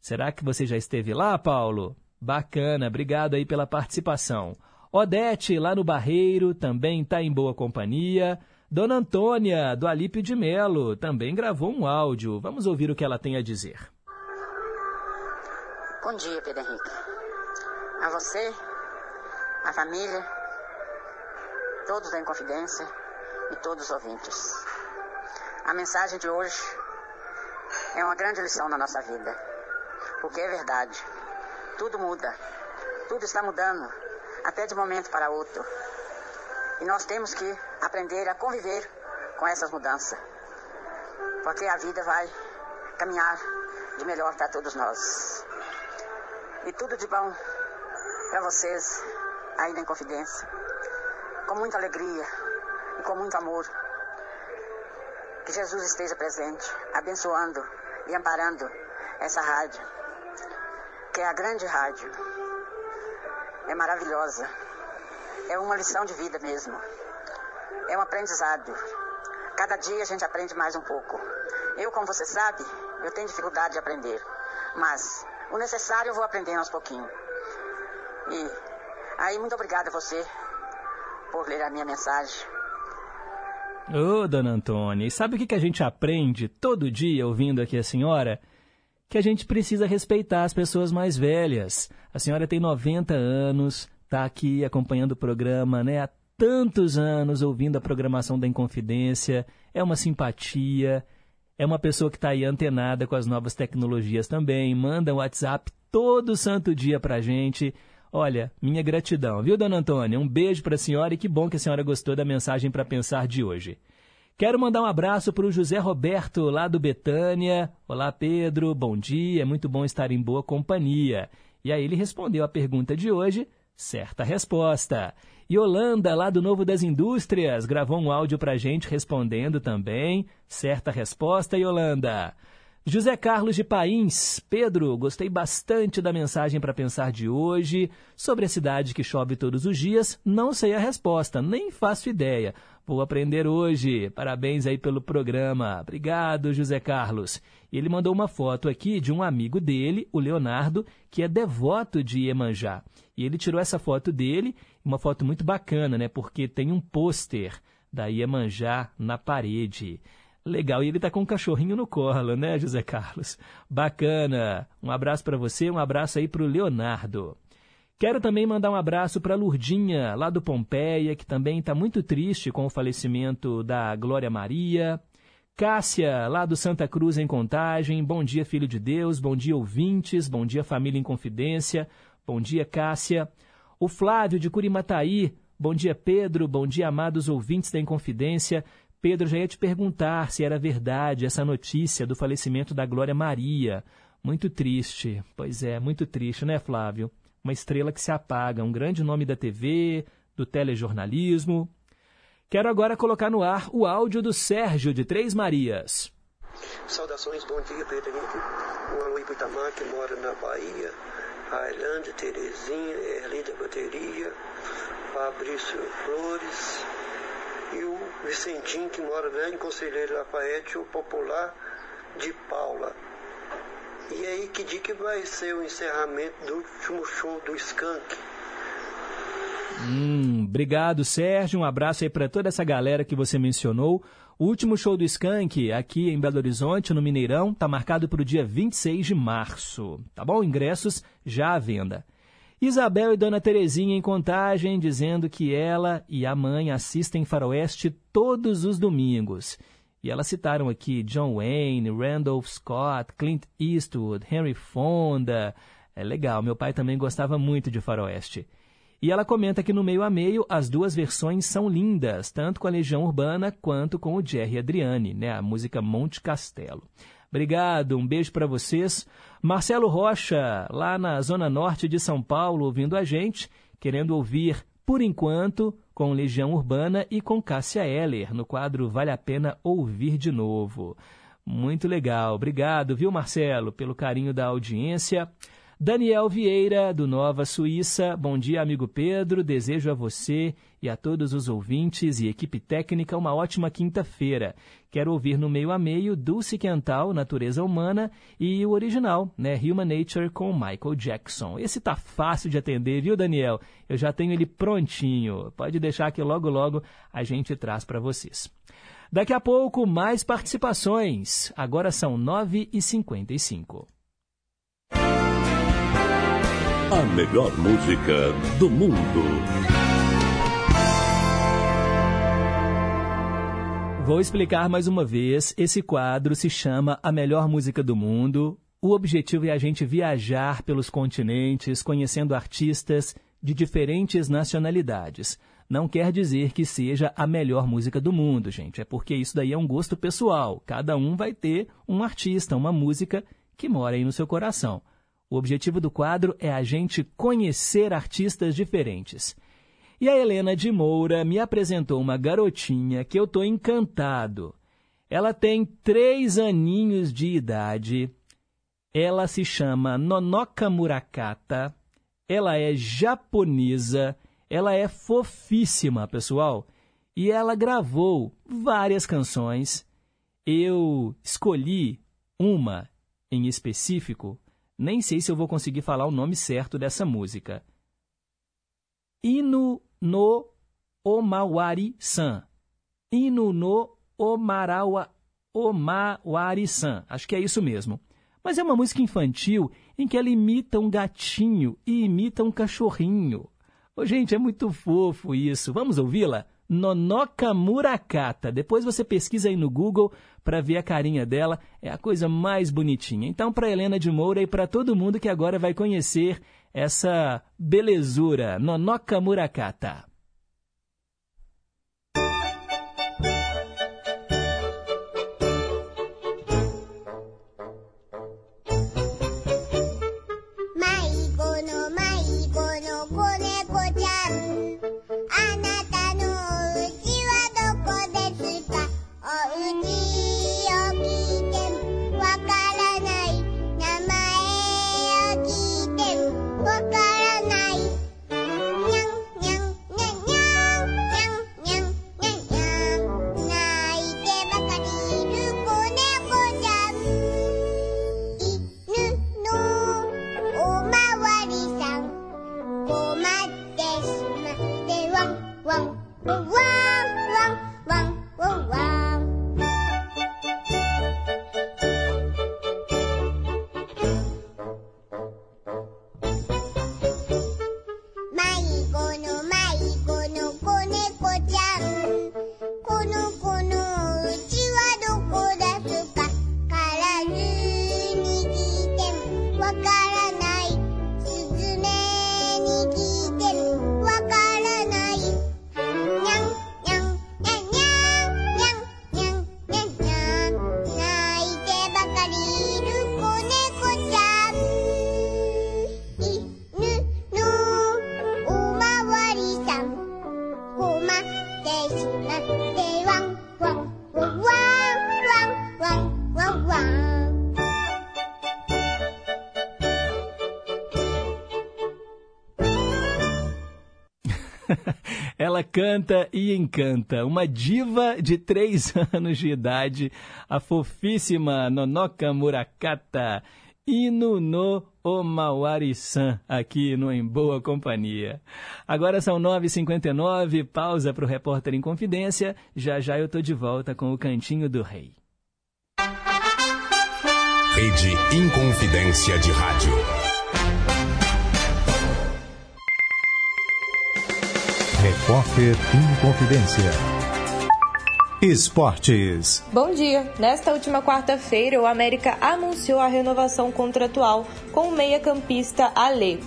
Será que você já esteve lá, Paulo? Bacana, obrigado aí pela participação. Odete, lá no Barreiro, também está em boa companhia. Dona Antônia, do Alípio de Melo, também gravou um áudio. Vamos ouvir o que ela tem a dizer. Bom dia, Pedro Henrique. A você, a família, todos da Inconfidência e todos os ouvintes. A mensagem de hoje é uma grande lição na nossa vida, porque é verdade, tudo muda, tudo está mudando, até de um momento para outro. E nós temos que aprender a conviver com essas mudanças, porque a vida vai caminhar de melhor para todos nós. E tudo de bom para vocês aí na Confidência, com muita alegria, com muito amor. Que Jesus esteja presente, abençoando e amparando essa rádio, que é a grande rádio. É maravilhosa. É uma lição de vida mesmo. É um aprendizado. Cada dia a gente aprende mais um pouco. Eu, como você sabe, eu tenho dificuldade de aprender. Mas o necessário eu vou aprendendo aos pouquinhos. E aí, muito obrigada a você por ler a minha mensagem. Ô, oh, dona Antônia, e sabe o que a gente aprende todo dia ouvindo aqui a senhora? Que a gente precisa respeitar as pessoas mais velhas. A senhora tem 90 anos, está aqui acompanhando o programa né, há tantos anos, ouvindo a programação da Inconfidência, é uma simpatia, é uma pessoa que está aí antenada com as novas tecnologias também, manda um WhatsApp todo santo dia para a gente. Olha, minha gratidão, viu, dona Antônia? Um beijo para a senhora e que bom que a senhora gostou da mensagem para pensar de hoje. Quero mandar um abraço para o José Roberto, lá do Betânia. Olá, Pedro, bom dia, é muito bom estar em boa companhia. E aí ele respondeu a pergunta de hoje, certa resposta. Yolanda, lá do Novo das Indústrias, gravou um áudio para a gente respondendo também, certa resposta, Yolanda. José Carlos de Pains, Pedro, gostei bastante da mensagem para pensar de hoje. Sobre a cidade que chove todos os dias, não sei a resposta, nem faço ideia. Vou aprender hoje. Parabéns aí pelo programa. Obrigado, José Carlos. Ele mandou uma foto aqui de um amigo dele, o Leonardo, que é devoto de Iemanjá. E ele tirou essa foto dele, uma foto muito bacana, né? Porque tem um pôster da Iemanjá na parede. Legal. E ele está com um cachorrinho no colo, né, José Carlos? Bacana. Um abraço para você, um abraço aí para o Leonardo. Quero também mandar um abraço para Lurdinha, lá do Pompeia, que também está muito triste com o falecimento da Glória Maria. Cássia, lá do Santa Cruz em Contagem. Bom dia, filho de Deus. Bom dia, ouvintes. Bom dia, família em confidência. Bom dia, Cássia. O Flávio de Curimataí. Bom dia, Pedro. Bom dia, amados ouvintes da Inconfidência. Pedro, já ia te perguntar se era verdade essa notícia do falecimento da Glória Maria. Muito triste. Pois é, muito triste, né, Flávio? Uma estrela que se apaga, um grande nome da TV, do telejornalismo. Quero agora colocar no ar o áudio do Sérgio de Três Marias. Saudações, bom dia, Pedro. O Aloy Itamar, que mora na Bahia. Ailândia, Terezinha, Erlinda Bateria, Fabrício Flores e o Vicentinho, que mora né, em Conselheiro Lafayette, o popular de Paula. E aí, que dia que vai ser o encerramento do último show do Skank? Hum, obrigado, Sérgio. Um abraço aí para toda essa galera que você mencionou. O último show do Skank aqui em Belo Horizonte, no Mineirão, está marcado para o dia 26 de março. Tá bom? Ingressos já à venda. Isabel e Dona Terezinha em contagem, dizendo que ela e a mãe assistem Faroeste todos os domingos. E elas citaram aqui John Wayne, Randolph Scott, Clint Eastwood, Henry Fonda. É legal, meu pai também gostava muito de Faroeste. E ela comenta que no meio a meio as duas versões são lindas, tanto com a Legião Urbana quanto com o Jerry Adriani, né, a música Monte Castelo. Obrigado, um beijo para vocês. Marcelo Rocha, lá na zona norte de São Paulo, ouvindo a gente, querendo ouvir, por enquanto, com Legião Urbana e com Cássia Eller, no quadro Vale a Pena Ouvir de Novo. Muito legal. Obrigado, viu, Marcelo, pelo carinho da audiência. Daniel Vieira, do Nova Suíça. Bom dia, amigo Pedro. Desejo a você e a todos os ouvintes e equipe técnica uma ótima quinta-feira. Quero ouvir no meio a meio Dulce Quental, Natureza Humana e o original, né, Human Nature com Michael Jackson. Esse tá fácil de atender, viu, Daniel? Eu já tenho ele prontinho. Pode deixar que logo logo a gente traz para vocês. Daqui a pouco, mais participações. Agora são 9h55. A melhor música do mundo. Vou explicar mais uma vez. Esse quadro se chama A Melhor Música do Mundo. O objetivo é a gente viajar pelos continentes, conhecendo artistas de diferentes nacionalidades. Não quer dizer que seja a melhor música do mundo, gente. É porque isso daí é um gosto pessoal. Cada um vai ter um artista, uma música que mora aí no seu coração. O objetivo do quadro é a gente conhecer artistas diferentes. E a Helena de Moura me apresentou uma garotinha que eu estou encantado. Ela tem três aninhos de idade. Ela se chama Nonoka Murakata. Ela é japonesa. Ela é fofíssima, pessoal. E ela gravou várias canções. Eu escolhi uma em específico nem sei se eu vou conseguir falar o nome certo dessa música. Inu no Omawari-san. Inu no Omarawa Omawari-san. Acho que é isso mesmo. Mas é uma música infantil em que ela imita um gatinho e imita um cachorrinho. Oh, gente, é muito fofo isso. Vamos ouvi-la? Nonoka Murakata. Depois você pesquisa aí no Google para ver a carinha dela, é a coisa mais bonitinha. Então, para Helena de Moura e para todo mundo que agora vai conhecer essa belezura, Nonoka Murakata. Canta e encanta. Uma diva de três anos de idade, a fofíssima Nonoka Murakata. Inu no Omawari-san, aqui no Em Boa Companhia. Agora são 9h59, pausa para o repórter em confidência. Já já eu tô de volta com o Cantinho do Rei. Rede Inconfidência de Rádio. Repórter Inconfidência. Esportes. Bom dia! Nesta última quarta-feira, o América anunciou a renovação contratual com o meia-campista Ale.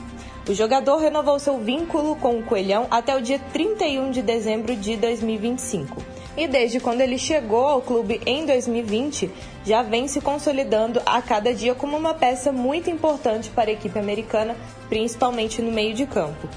O jogador renovou seu vínculo com o Coelhão até o dia 31 de dezembro de 2025. E desde quando ele chegou ao clube em 2020, já vem se consolidando a cada dia como uma peça muito importante para a equipe americana, principalmente no meio de campo.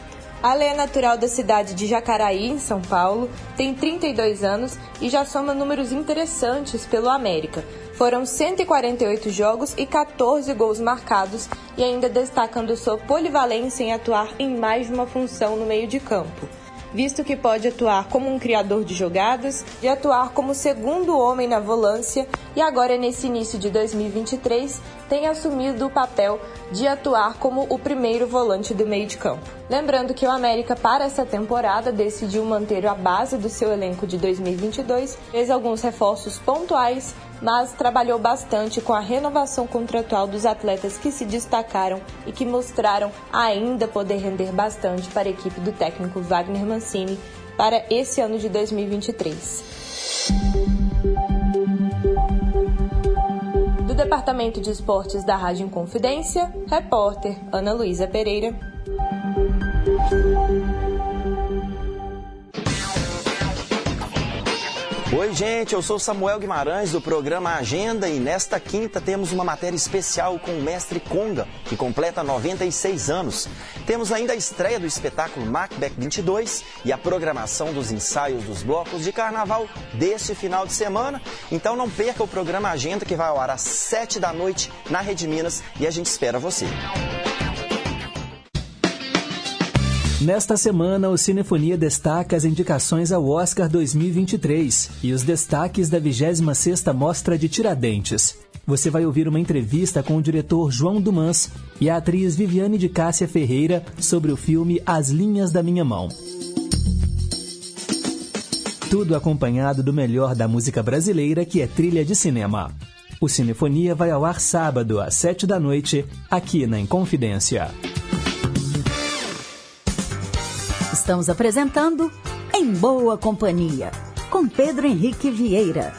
Ale é natural da cidade de Jacaraí, em São Paulo, tem 32 anos e já soma números interessantes pelo América. Foram 148 jogos e 14 gols marcados e ainda destacando sua polivalência em atuar em mais de uma função no meio de campo. Visto que pode atuar como um criador de jogadas, de atuar como segundo homem na volância e agora nesse início de 2023 tem assumido o papel de atuar como o primeiro volante do meio de campo. Lembrando que o América para essa temporada decidiu manter a base do seu elenco de 2022, fez alguns reforços pontuais, mas trabalhou bastante com a renovação contratual dos atletas que se destacaram e que mostraram ainda poder render bastante para a equipe do técnico Wagner Mancini para esse ano de 2023. Do Departamento de Esportes da Rádio Inconfidência, repórter Ana Luísa Pereira. Oi, gente, eu sou Samuel Guimarães do programa Agenda e nesta quinta temos uma matéria especial com o mestre Conga, que completa 96 anos. Temos ainda a estreia do espetáculo Macbeth 22 e a programação dos ensaios dos blocos de carnaval deste final de semana. Então não perca o programa Agenda que vai ao ar às 7 da noite na Rede Minas e a gente espera você. Nesta semana, o Cinefonia destaca as indicações ao Oscar 2023 e os destaques da 26ª Mostra de Tiradentes. Você vai ouvir uma entrevista com o diretor João Dumans e a atriz Viviane de Cássia Ferreira sobre o filme As Linhas da Minha Mão. Tudo acompanhado do melhor da música brasileira, que é trilha de cinema. O Cinefonia vai ao ar sábado, às 7 da noite, aqui na Inconfidência. Estamos apresentando Em Boa Companhia, com Pedro Henrique Vieira.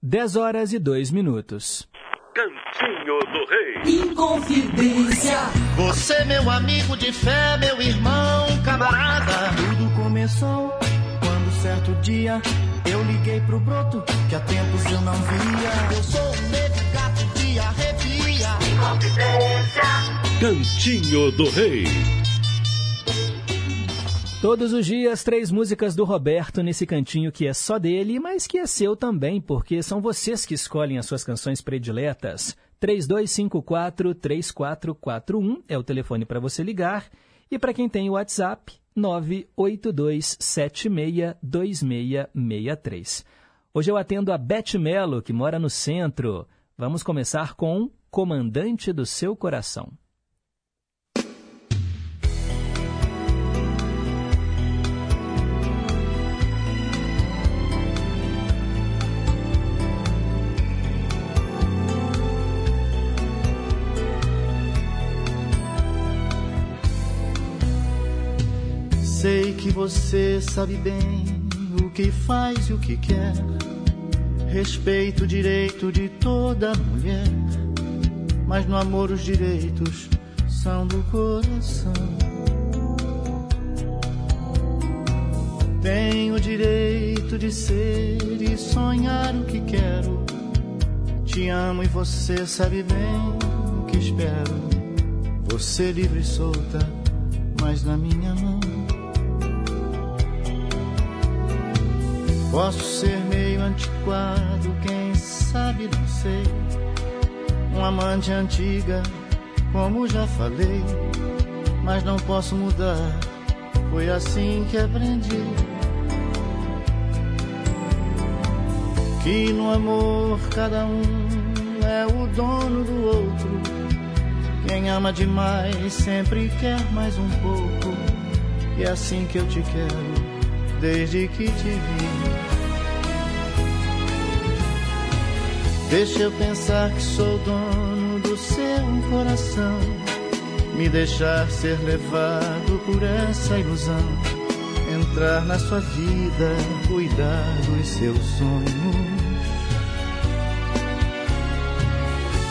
10 horas e 2 minutos. Cantinho do Rei. Inconfidência. Você, meu amigo de fé, meu irmão, camarada. Tudo começou quando certo dia eu liguei pro broto que há tempos eu não via. Eu sou um negro gato de arrepia. Inconfidência. Cantinho do Rei. Todos os dias, três músicas do Roberto nesse cantinho que é só dele, mas que é seu também, porque são vocês que escolhem as suas canções prediletas. 3254-3441 é o telefone para você ligar. E para quem tem o WhatsApp, 982762663. Hoje eu atendo a Beth Mello, que mora no centro. Vamos começar com Comandante do Seu Coração. Sei que você sabe bem o que faz e o que quer. respeito o direito de toda mulher, mas no amor os direitos são do coração. Tenho o direito de ser e sonhar o que quero. Te amo e você sabe bem o que espero. Você livre e solta, mas na minha mão. Posso ser meio antiquado, quem sabe não sei. Um amante antiga, como já falei, mas não posso mudar. Foi assim que aprendi. Que no amor cada um é o dono do outro. Quem ama demais sempre quer mais um pouco. E é assim que eu te quero, desde que te vi. Deixa eu pensar que sou dono do seu coração. Me deixar ser levado por essa ilusão. Entrar na sua vida, cuidar dos seus sonhos.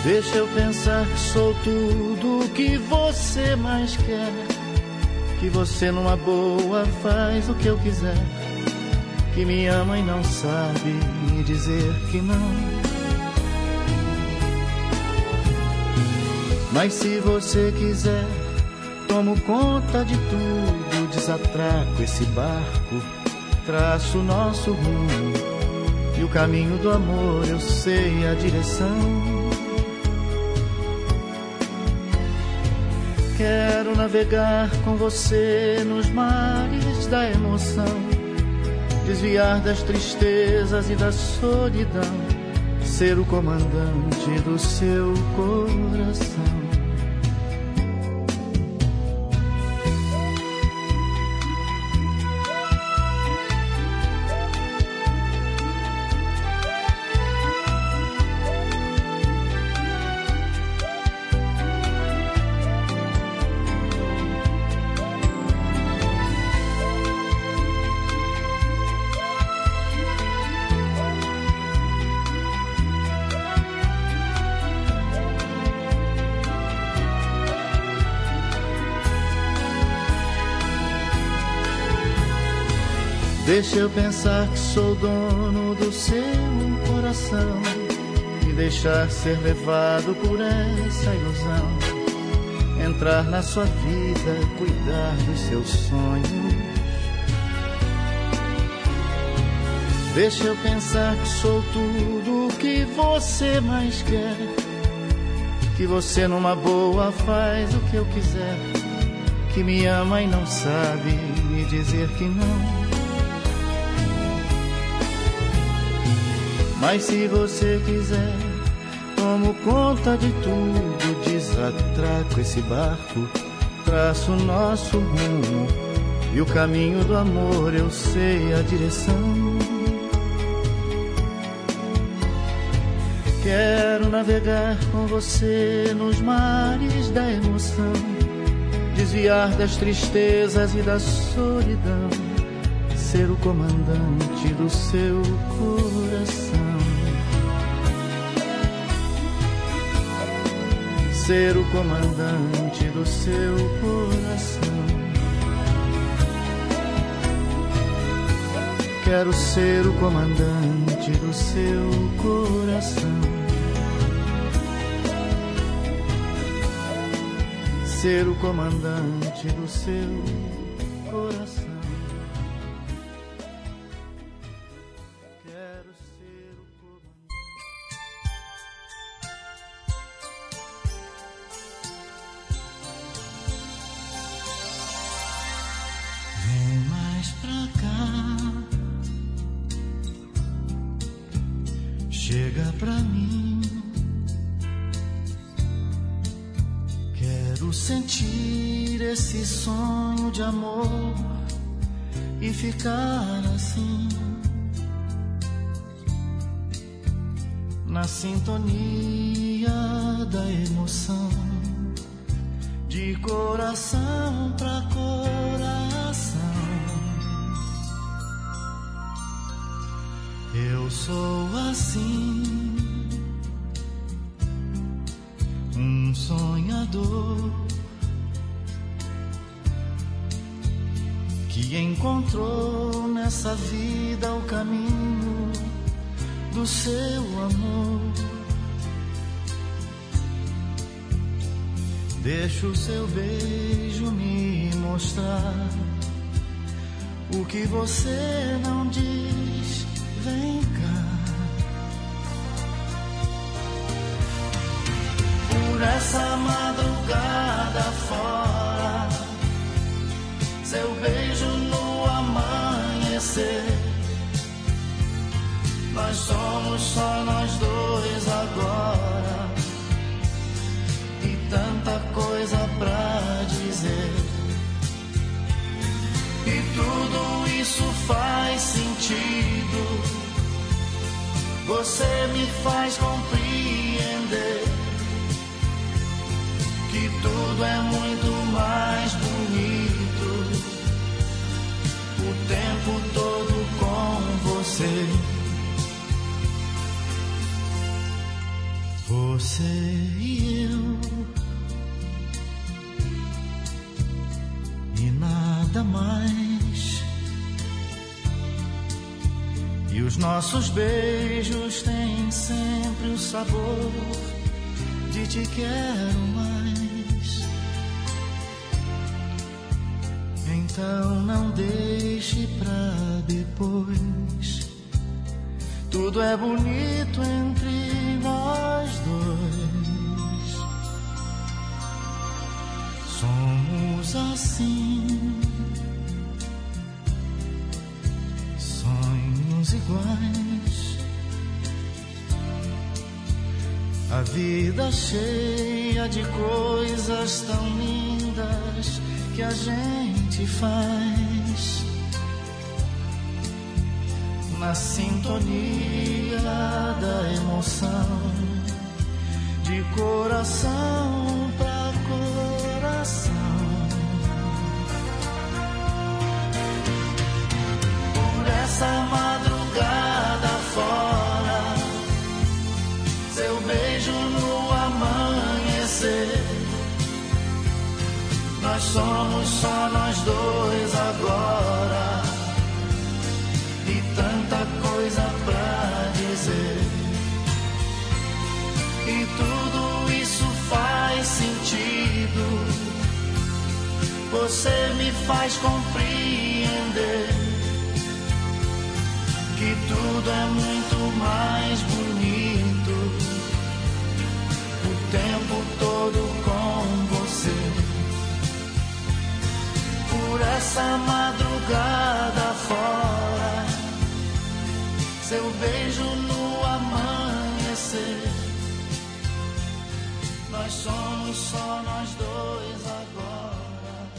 Deixa eu pensar que sou tudo o que você mais quer. Que você numa boa faz o que eu quiser. Que me ama e não sabe me dizer que não. Mas se você quiser, tomo conta de tudo, desatraco esse barco, traço nosso rumo. E o caminho do amor eu sei a direção. Quero navegar com você nos mares da emoção, desviar das tristezas e da solidão, ser o comandante do seu coração. Deixa eu pensar que sou dono do seu coração e deixar ser levado por essa ilusão. Entrar na sua vida, cuidar dos seus sonhos. Deixa eu pensar que sou tudo o que você mais quer. Que você numa boa faz o que eu quiser. Que me ama e não sabe me dizer que não. Mas se você quiser, tomo conta de tudo, desatraco esse barco, traço nosso rumo e o caminho do amor eu sei a direção. Quero navegar com você nos mares da emoção, desviar das tristezas e da solidão, ser o comandante do seu coração. Ser o comandante do seu coração. Quero ser o comandante do seu coração. Ser o comandante do seu coração. Isso faz sentido. Você me faz compreender que tudo é muito mais bonito. O tempo todo com você. Você e eu. E nada mais. Os nossos beijos têm sempre o sabor de te quero mais. Então não deixe pra depois. Tudo é bonito entre nós dois. Somos assim. Sonhos iguais. A vida cheia de coisas tão lindas que a gente faz na sintonia da emoção, de coração pra coração. Essa madrugada Nós somos só nós dois agora e tanta coisa pra dizer. E tudo isso faz sentido. Você me faz compreender que tudo é muito mais bonito. O tempo todo com Por essa madrugada fora seu beijo no amanhecer. Nós somos só nós dois agora.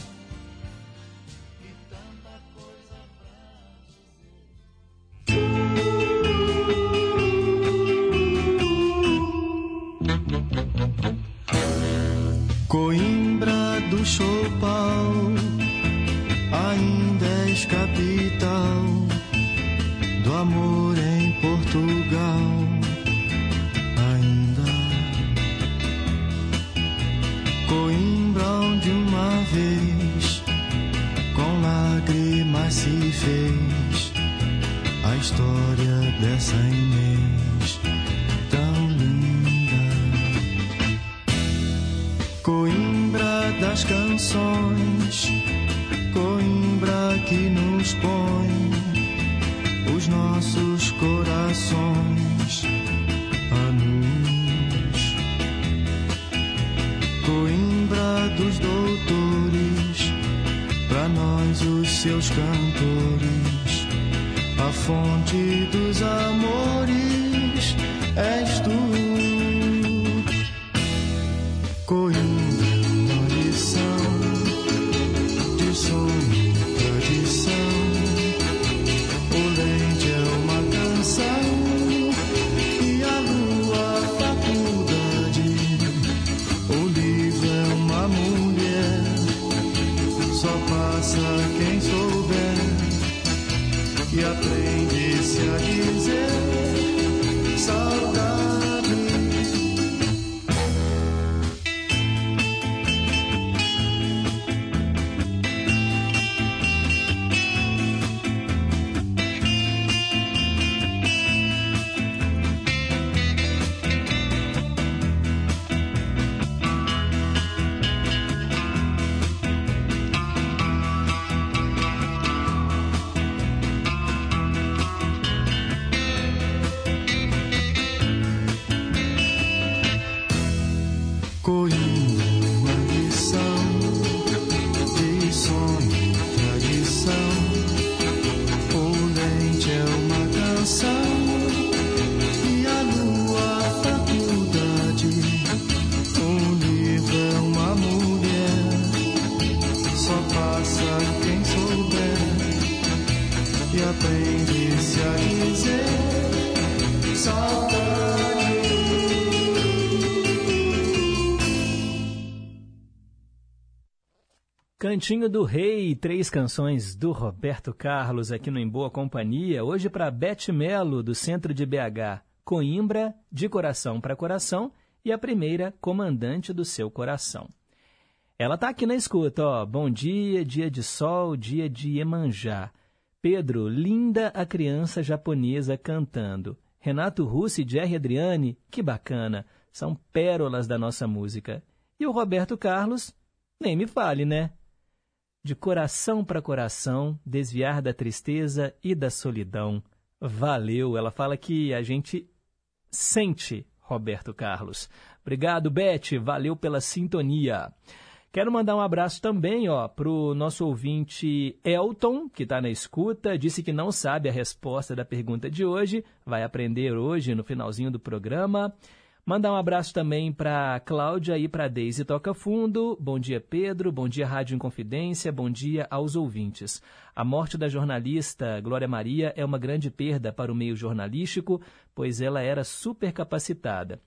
Coimbra do Chopal és capital do amor em Portugal. Ainda Coimbra, onde uma vez com lágrimas se fez a história dessa Inês tão linda. Coimbra das canções, que nos põe os nossos corações a luz. Coimbra dos doutores, pra nós os seus cantores, a fonte dos amores Cantinho do Rei, três canções do Roberto Carlos aqui no Em Boa Companhia. Hoje para Bete Melo, do centro de BH, Coimbra, de coração para coração, e a primeira, Comandante do Seu Coração. Ela tá aqui na escuta, ó. Bom dia, dia de sol, dia de Iemanjá. Pedro, linda a criança japonesa cantando. Renato Russo e Jerry Adriane, que bacana. São pérolas da nossa música. E o Roberto Carlos, nem me fale, né? De coração para coração, desviar da tristeza e da solidão. Valeu, ela fala que a gente sente Roberto Carlos. Obrigado, Beth, valeu pela sintonia. Quero mandar um abraço também ó, para o nosso ouvinte Elton, que está na escuta, disse que não sabe a resposta da pergunta de hoje, vai aprender hoje no finalzinho do programa. Mandar um abraço também para Cláudia e para Deise Toca Fundo. Bom dia, Pedro. Bom dia, Rádio Inconfidência. Bom dia aos ouvintes. A morte da jornalista Glória Maria é uma grande perda para o meio jornalístico, pois ela era super capacitada.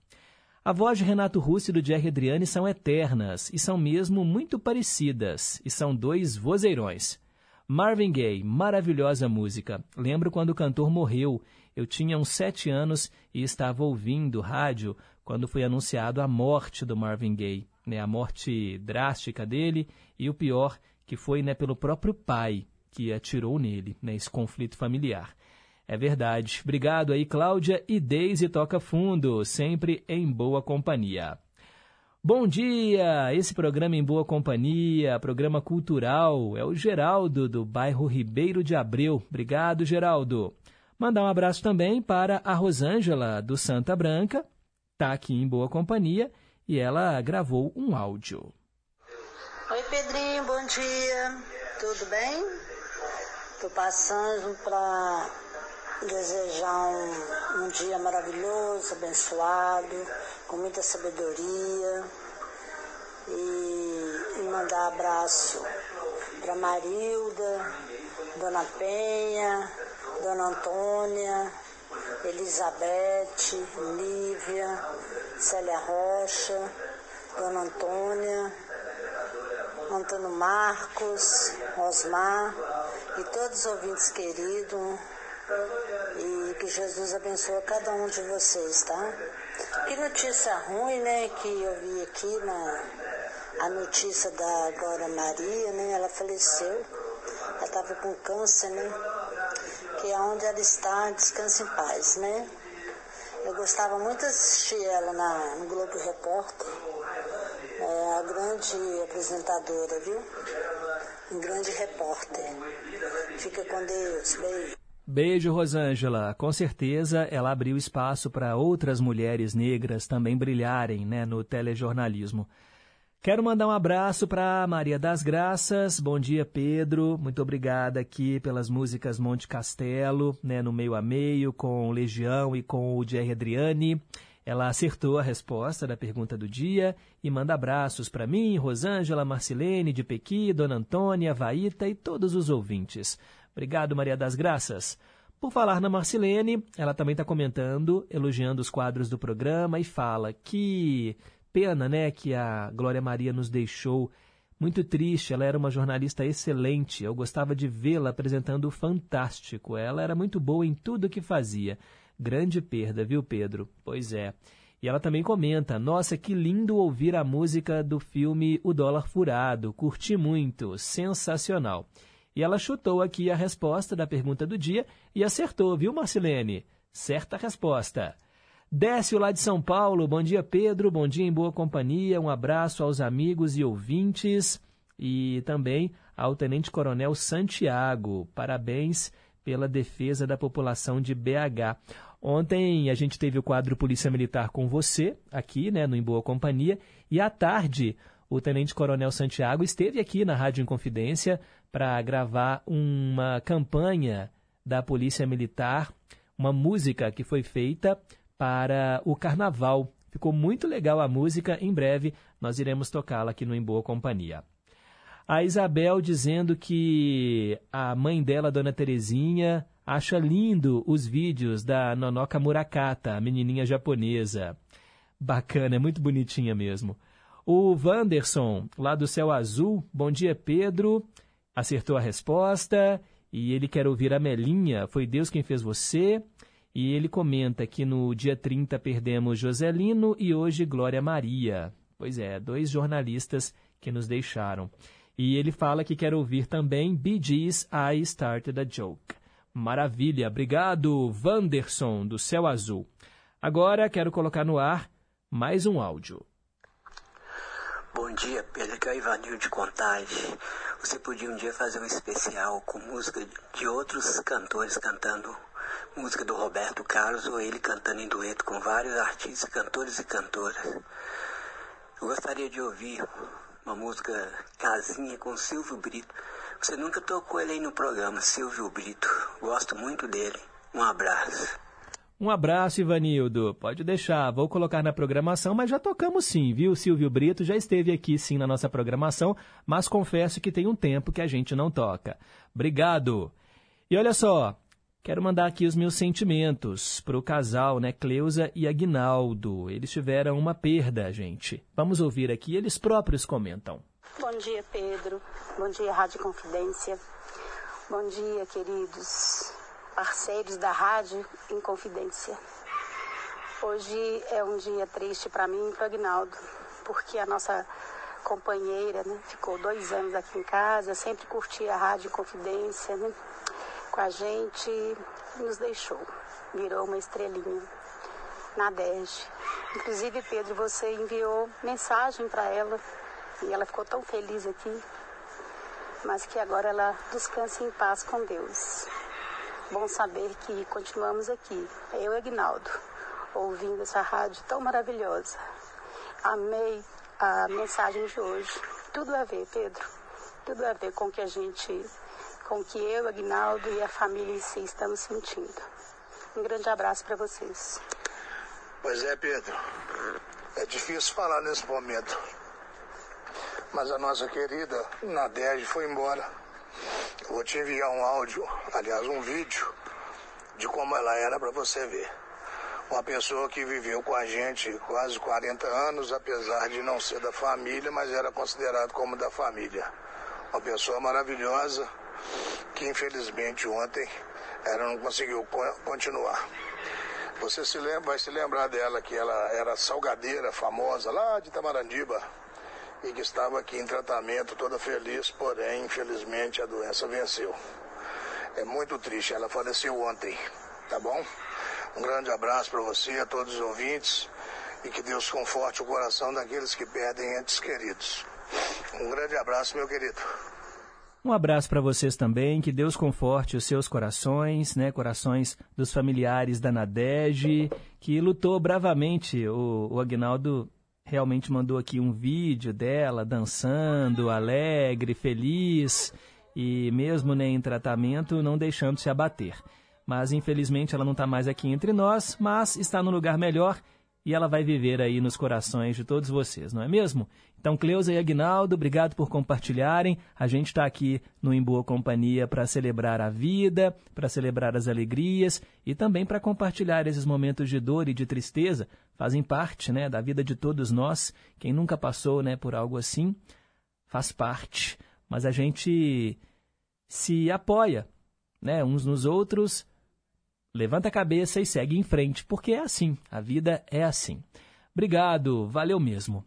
A voz de Renato Russo e do Jerry Adriane são eternas e são mesmo muito parecidas, e são dois vozeirões. Marvin Gaye, maravilhosa música. Lembro quando o cantor morreu. Eu tinha uns sete anos e estava ouvindo rádio quando foi anunciado a morte do Marvin Gaye, né, a morte drástica dele e o pior que foi né, pelo próprio pai que atirou nele, né, esse conflito familiar. É verdade. Obrigado aí, Cláudia e Deise Toca Fundo, sempre em boa companhia. Bom dia! Esse programa em boa companhia, programa cultural, é o Geraldo do bairro Ribeiro de Abreu. Obrigado, Geraldo. Mandar um abraço também para a Rosângela do Santa Branca, tá aqui em boa companhia e ela gravou um áudio. Oi, Pedrinho, bom dia. Tudo bem? Tô passando para desejar um, um dia maravilhoso, abençoado, com muita sabedoria e, e mandar abraço para Marilda, Dona Penha, Dona Antônia, Elizabeth, Lívia, Célia Rocha, Dona Antônia, Antônio Marcos, Osmar e todos os ouvintes queridos. E que Jesus abençoe cada um de vocês, tá? Que notícia ruim, né? Que eu vi aqui na a notícia da Glória Maria, né? Ela faleceu. Ela estava com câncer, né? Que é onde ela está, descansa em paz, né? Eu gostava muito de assistir ela na, no Globo Repórter. É a grande apresentadora, viu? Um grande repórter. Fica com Deus. Beijo. Beijo, Rosângela. Com certeza ela abriu espaço para outras mulheres negras também brilharem né, no telejornalismo. Quero mandar um abraço para Maria das Graças. Bom dia, Pedro. Muito obrigada aqui pelas músicas Monte Castelo, né, no meio a meio, com Legião e com o Jerry Adriane. Ela acertou a resposta da pergunta do dia e manda abraços para mim, Rosângela, Marcilene, de Pequi, Dona Antônia, Vaíta e todos os ouvintes. Obrigado, Maria das Graças. Por falar na Marcilene, ela também está comentando, elogiando os quadros do programa e fala que pena, né, que a Glória Maria nos deixou. Muito triste, ela era uma jornalista excelente. Eu gostava de vê-la apresentando o Fantástico. Ela era muito boa em tudo que fazia. Grande perda, viu, Pedro? Pois é. E ela também comenta: Nossa, que lindo ouvir a música do filme O Dólar Furado. Curti muito, sensacional. E ela chutou aqui a resposta da pergunta do dia e acertou, viu, Marcelene? Certa resposta. Décio lá de São Paulo, bom dia Pedro, bom dia em boa companhia, um abraço aos amigos e ouvintes. E também ao Tenente Coronel Santiago, parabéns pela defesa da população de BH. Ontem a gente teve o quadro Polícia Militar com você, aqui, né, no Em Boa Companhia, e à tarde o Tenente Coronel Santiago esteve aqui na Rádio Inconfidência para gravar uma campanha da Polícia Militar, uma música que foi feita para o Carnaval. Ficou muito legal a música, em breve nós iremos tocá-la aqui no Em Boa Companhia. A Isabel dizendo que a mãe dela, Dona Terezinha, acha lindo os vídeos da Nonoka Murakata, a menininha japonesa. Bacana, é muito bonitinha mesmo. O Wanderson, lá do Céu Azul, bom dia Pedro, acertou a resposta e ele quer ouvir a Melinha, foi Deus quem fez você. E ele comenta que no dia 30 perdemos Joselino e hoje Glória Maria. Pois é, dois jornalistas que nos deixaram. E ele fala que quer ouvir também Gees I Started a Joke. Maravilha, obrigado, Wanderson, do Céu Azul. Agora quero colocar no ar mais um áudio. Bom dia, Pedro, que é o Ivanil de Contagem. Você podia um dia fazer um especial com música de outros cantores cantando música do Roberto Carlos ou ele cantando em dueto com vários artistas, cantores e cantoras. Eu gostaria de ouvir uma música casinha com Silvio Brito. Você nunca tocou ele aí no programa, Silvio Brito. Gosto muito dele. Um abraço. Um abraço, Ivanildo. Pode deixar, vou colocar na programação, mas já tocamos sim, viu? Silvio Brito já esteve aqui sim na nossa programação, mas confesso que tem um tempo que a gente não toca. Obrigado. E olha só, quero mandar aqui os meus sentimentos para o casal, né, Cleusa e Aguinaldo. Eles tiveram uma perda, gente. Vamos ouvir aqui, eles próprios comentam. Bom dia, Pedro. Bom dia, Rádio Confidência. Bom dia, queridos parceiros da Rádio Inconfidência. Hoje é um dia triste para mim e para o Agnaldo, porque a nossa companheira né, ficou dois anos aqui em casa, sempre curtia a Rádio Confidência né, com a gente e nos deixou. Virou uma estrelinha na DEG. Inclusive, Pedro, você enviou mensagem para ela e ela ficou tão feliz aqui, mas que agora ela descanse em paz com Deus. Bom saber que continuamos aqui, eu e Agnaldo, ouvindo essa rádio tão maravilhosa. Amei a mensagem de hoje. Tudo a ver, Pedro. Tudo a ver com o que a gente, com o que eu, Agnaldo e a família em si estamos sentindo. Um grande abraço para vocês. Pois é, Pedro. É difícil falar nesse momento. Mas a nossa querida Nadege foi embora. Eu vou te enviar um áudio, aliás, um vídeo, de como ela era para você ver. Uma pessoa que viveu com a gente quase 40 anos, apesar de não ser da família, mas era considerado como da família. Uma pessoa maravilhosa que infelizmente ontem ela não conseguiu continuar. Você se lembra, vai se lembrar dela que ela era salgadeira famosa lá de Tamarandiba e que estava aqui em tratamento toda feliz, porém, infelizmente, a doença venceu. É muito triste, ela faleceu ontem, tá bom? Um grande abraço para você, a todos os ouvintes, e que Deus conforte o coração daqueles que perdem entes queridos. Um grande abraço, meu querido. Um abraço para vocês também, que Deus conforte os seus corações, né? Corações dos familiares da Nadege, que lutou bravamente. O, o Agnaldo realmente mandou aqui um vídeo dela dançando, alegre, feliz e mesmo né, em tratamento não deixando se abater. Mas infelizmente ela não está mais aqui entre nós, mas está no lugar melhor e ela vai viver aí nos corações de todos vocês, não é mesmo? Então, Cleusa e Agnaldo, obrigado por compartilharem. A gente está aqui no Em Boa Companhia para celebrar a vida, para celebrar as alegrias e também para compartilhar esses momentos de dor e de tristeza. Fazem parte né, da vida de todos nós. Quem nunca passou né, por algo assim, faz parte. Mas a gente se apoia né, uns nos outros, levanta a cabeça e segue em frente, porque é assim, a vida é assim. Obrigado, valeu mesmo.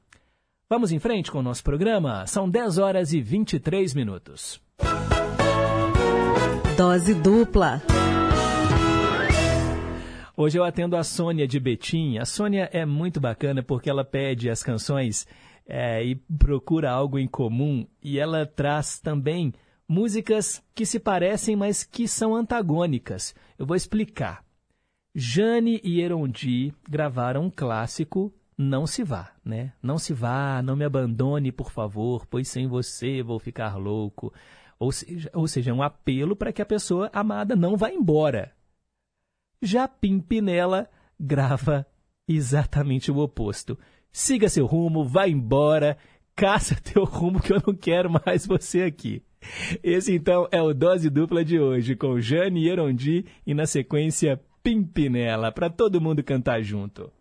Vamos em frente com o nosso programa. São 10 horas e 23 minutos. Dose dupla. Hoje eu atendo a Sônia de Betim. A Sônia é muito bacana porque ela pede as canções é, e procura algo em comum e ela traz também músicas que se parecem, mas que são antagônicas. Eu vou explicar. Jane e Erondi gravaram um clássico não se vá, né? Não se vá, não me abandone, por favor, pois sem você vou ficar louco. Ou seja, ou seja é um apelo para que a pessoa amada não vá embora. Já Pimpinela grava exatamente o oposto. Siga seu rumo, vá embora, caça teu rumo que eu não quero mais você aqui. Esse então é o Dose Dupla de hoje, com Jane Erondi e na sequência Pimpinela, para todo mundo cantar junto.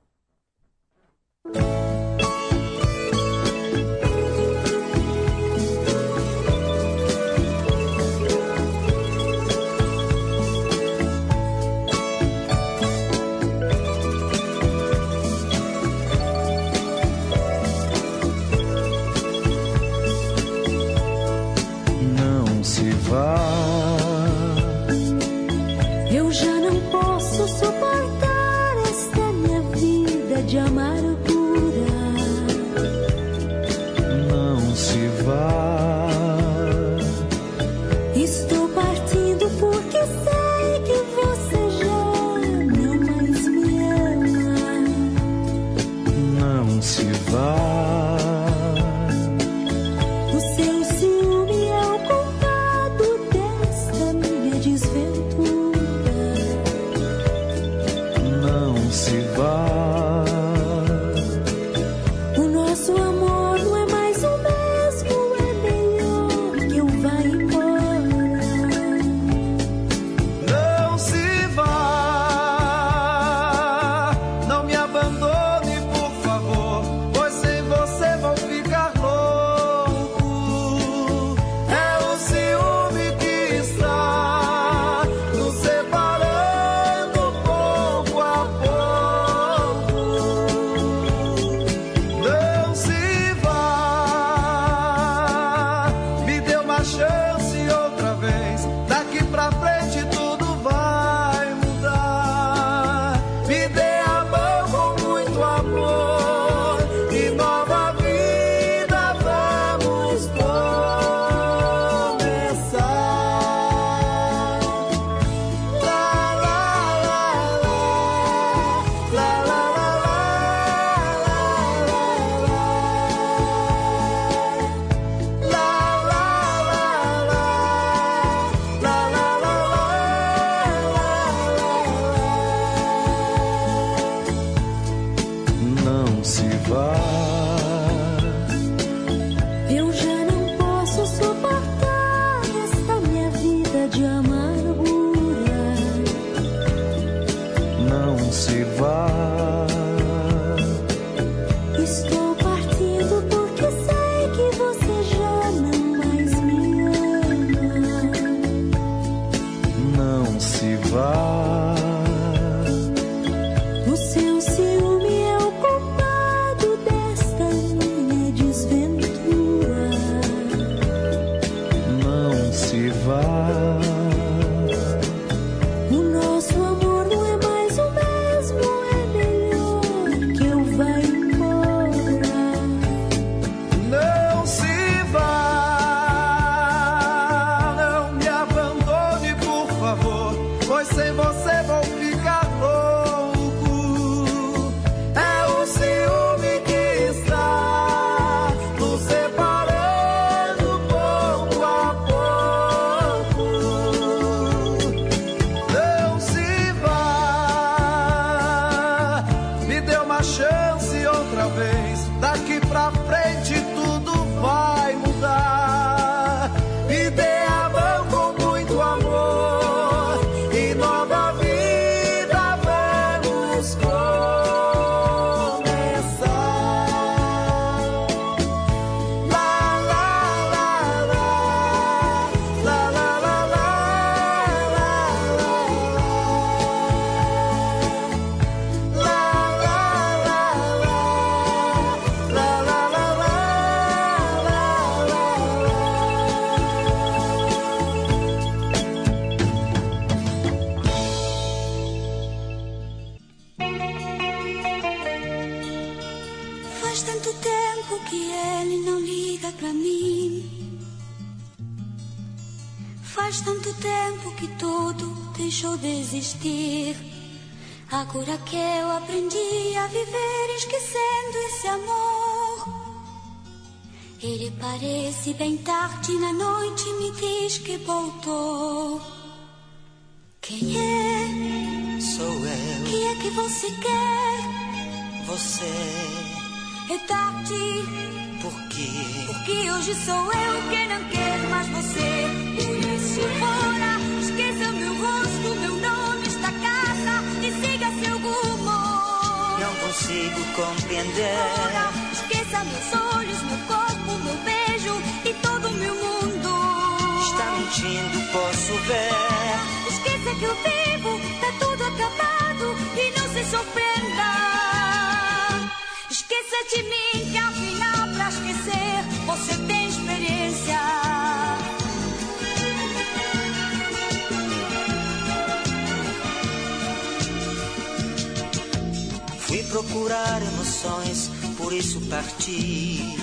Procurar emoções, por isso parti.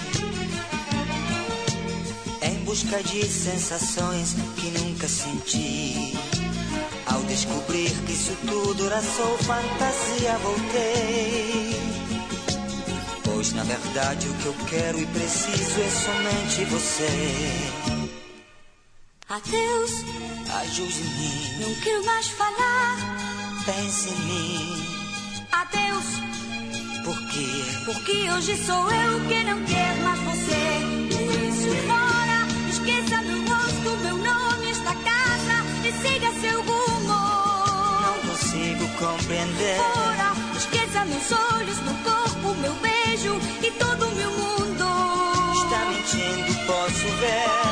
Em busca de sensações que nunca senti. Ao descobrir que isso tudo era só fantasia, voltei. Pois na verdade o que eu quero e preciso é somente você. Adeus, Ajude-me, não quero mais falar. pense em mim. Quê? porque hoje sou eu que não quero mais você. Por isso, fora, esqueça meu rosto, meu nome, esta casa e siga seu rumo. Não consigo compreender. Fora, esqueça meus olhos, meu corpo, meu beijo e todo o meu mundo. Está mentindo, posso ver.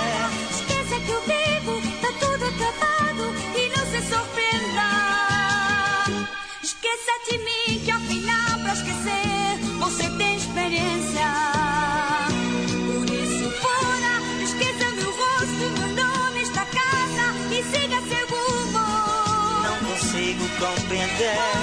Compreender.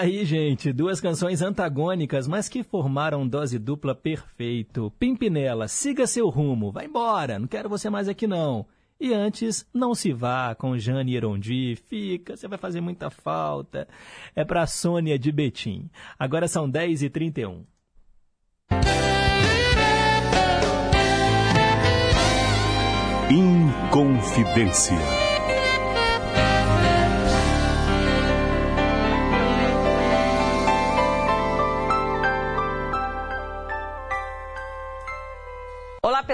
Aí, gente, duas canções antagônicas, mas que formaram dose dupla perfeito. Pimpinela, siga seu rumo, vai embora, não quero você mais aqui não. E antes, não se vá com Jane Erondi, fica, você vai fazer muita falta. É pra Sônia de Betim. Agora são 10h31. Inconfidência.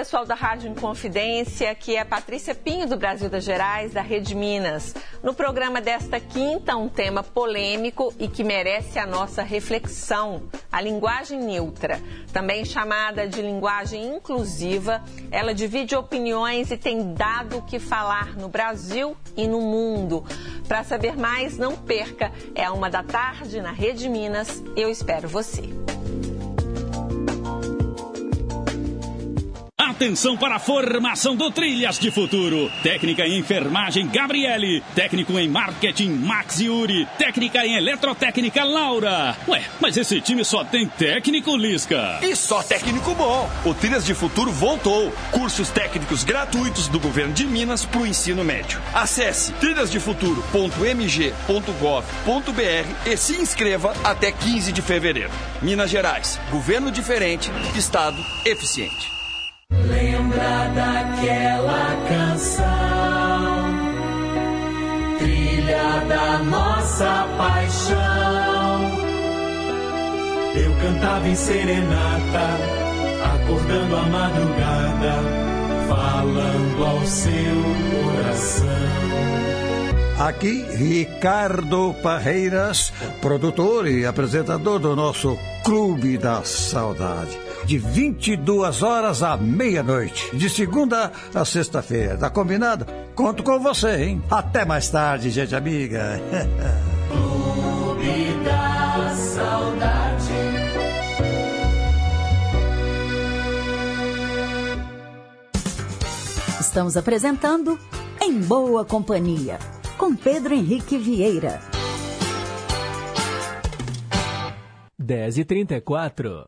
Pessoal da Rádio Inconfidência, aqui é Patrícia Pinho do Brasil das Gerais, da Rede Minas. No programa desta quinta, um tema polêmico e que merece a nossa reflexão: a linguagem neutra, também chamada de linguagem inclusiva. Ela divide opiniões e tem dado o que falar no Brasil e no mundo. Para saber mais, não perca, é uma da tarde na Rede Minas. Eu espero você. Atenção para a formação do Trilhas de Futuro. Técnica em enfermagem Gabriele. Técnico em marketing Max Yuri. Técnica em eletrotécnica Laura. Ué, mas esse time só tem técnico Lisca. E só técnico bom. O Trilhas de Futuro voltou. Cursos técnicos gratuitos do governo de Minas para o ensino médio. Acesse trilhasdefuturo.mg.gov.br e se inscreva até 15 de fevereiro. Minas Gerais. Governo diferente, Estado eficiente. Lembra daquela canção, trilha da nossa paixão. Eu cantava em serenata, acordando a madrugada, falando ao seu coração. Aqui, Ricardo Parreiras, produtor e apresentador do nosso Clube da Saudade. De 22 horas à meia-noite, de segunda a sexta-feira. Tá combinado? Conto com você, hein? Até mais tarde, gente amiga. Clube da Saudade. Estamos apresentando Em Boa Companhia, com Pedro Henrique Vieira. 10 e 34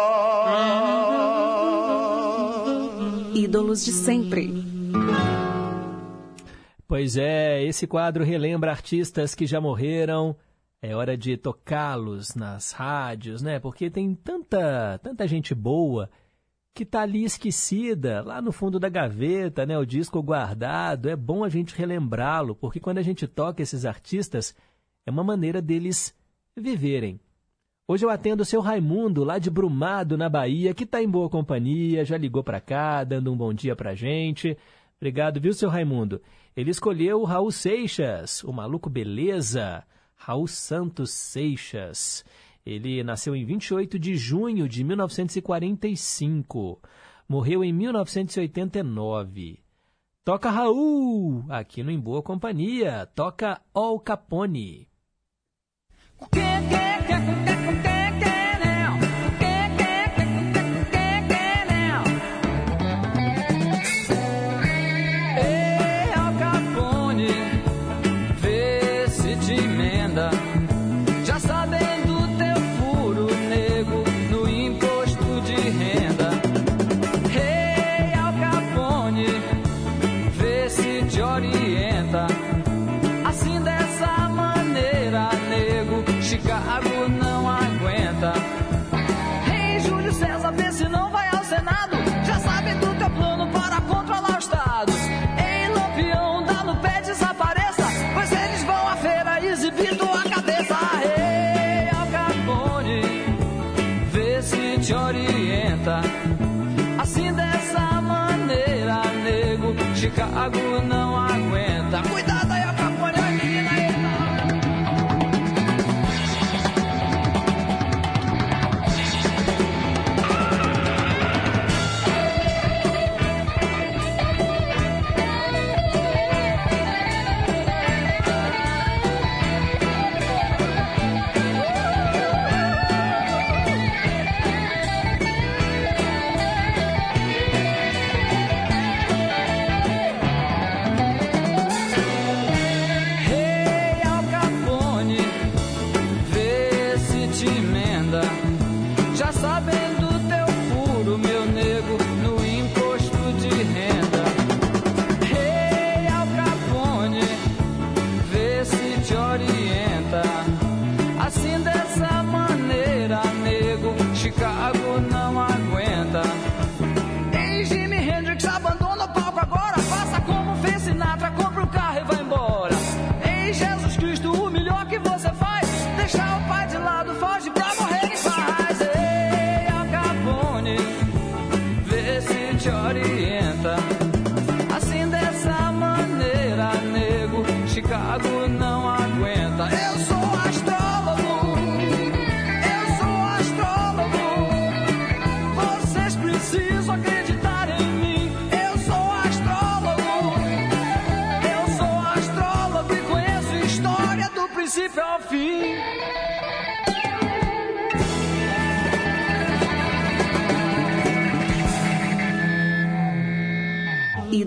Ídolos de sempre. Pois é, esse quadro relembra artistas que já morreram. É hora de tocá-los nas rádios, né? Porque tem tanta, tanta gente boa que tá ali esquecida, lá no fundo da gaveta, né? O disco guardado. É bom a gente relembrá-lo, porque quando a gente toca esses artistas, é uma maneira deles viverem. Hoje eu atendo o seu Raimundo, lá de Brumado, na Bahia, que está em boa companhia, já ligou para cá, dando um bom dia para gente. Obrigado, viu, seu Raimundo? Ele escolheu o Raul Seixas, o maluco beleza, Raul Santos Seixas. Ele nasceu em 28 de junho de 1945. Morreu em 1989. Toca Raul, aqui no Em Boa Companhia. Toca Al Capone.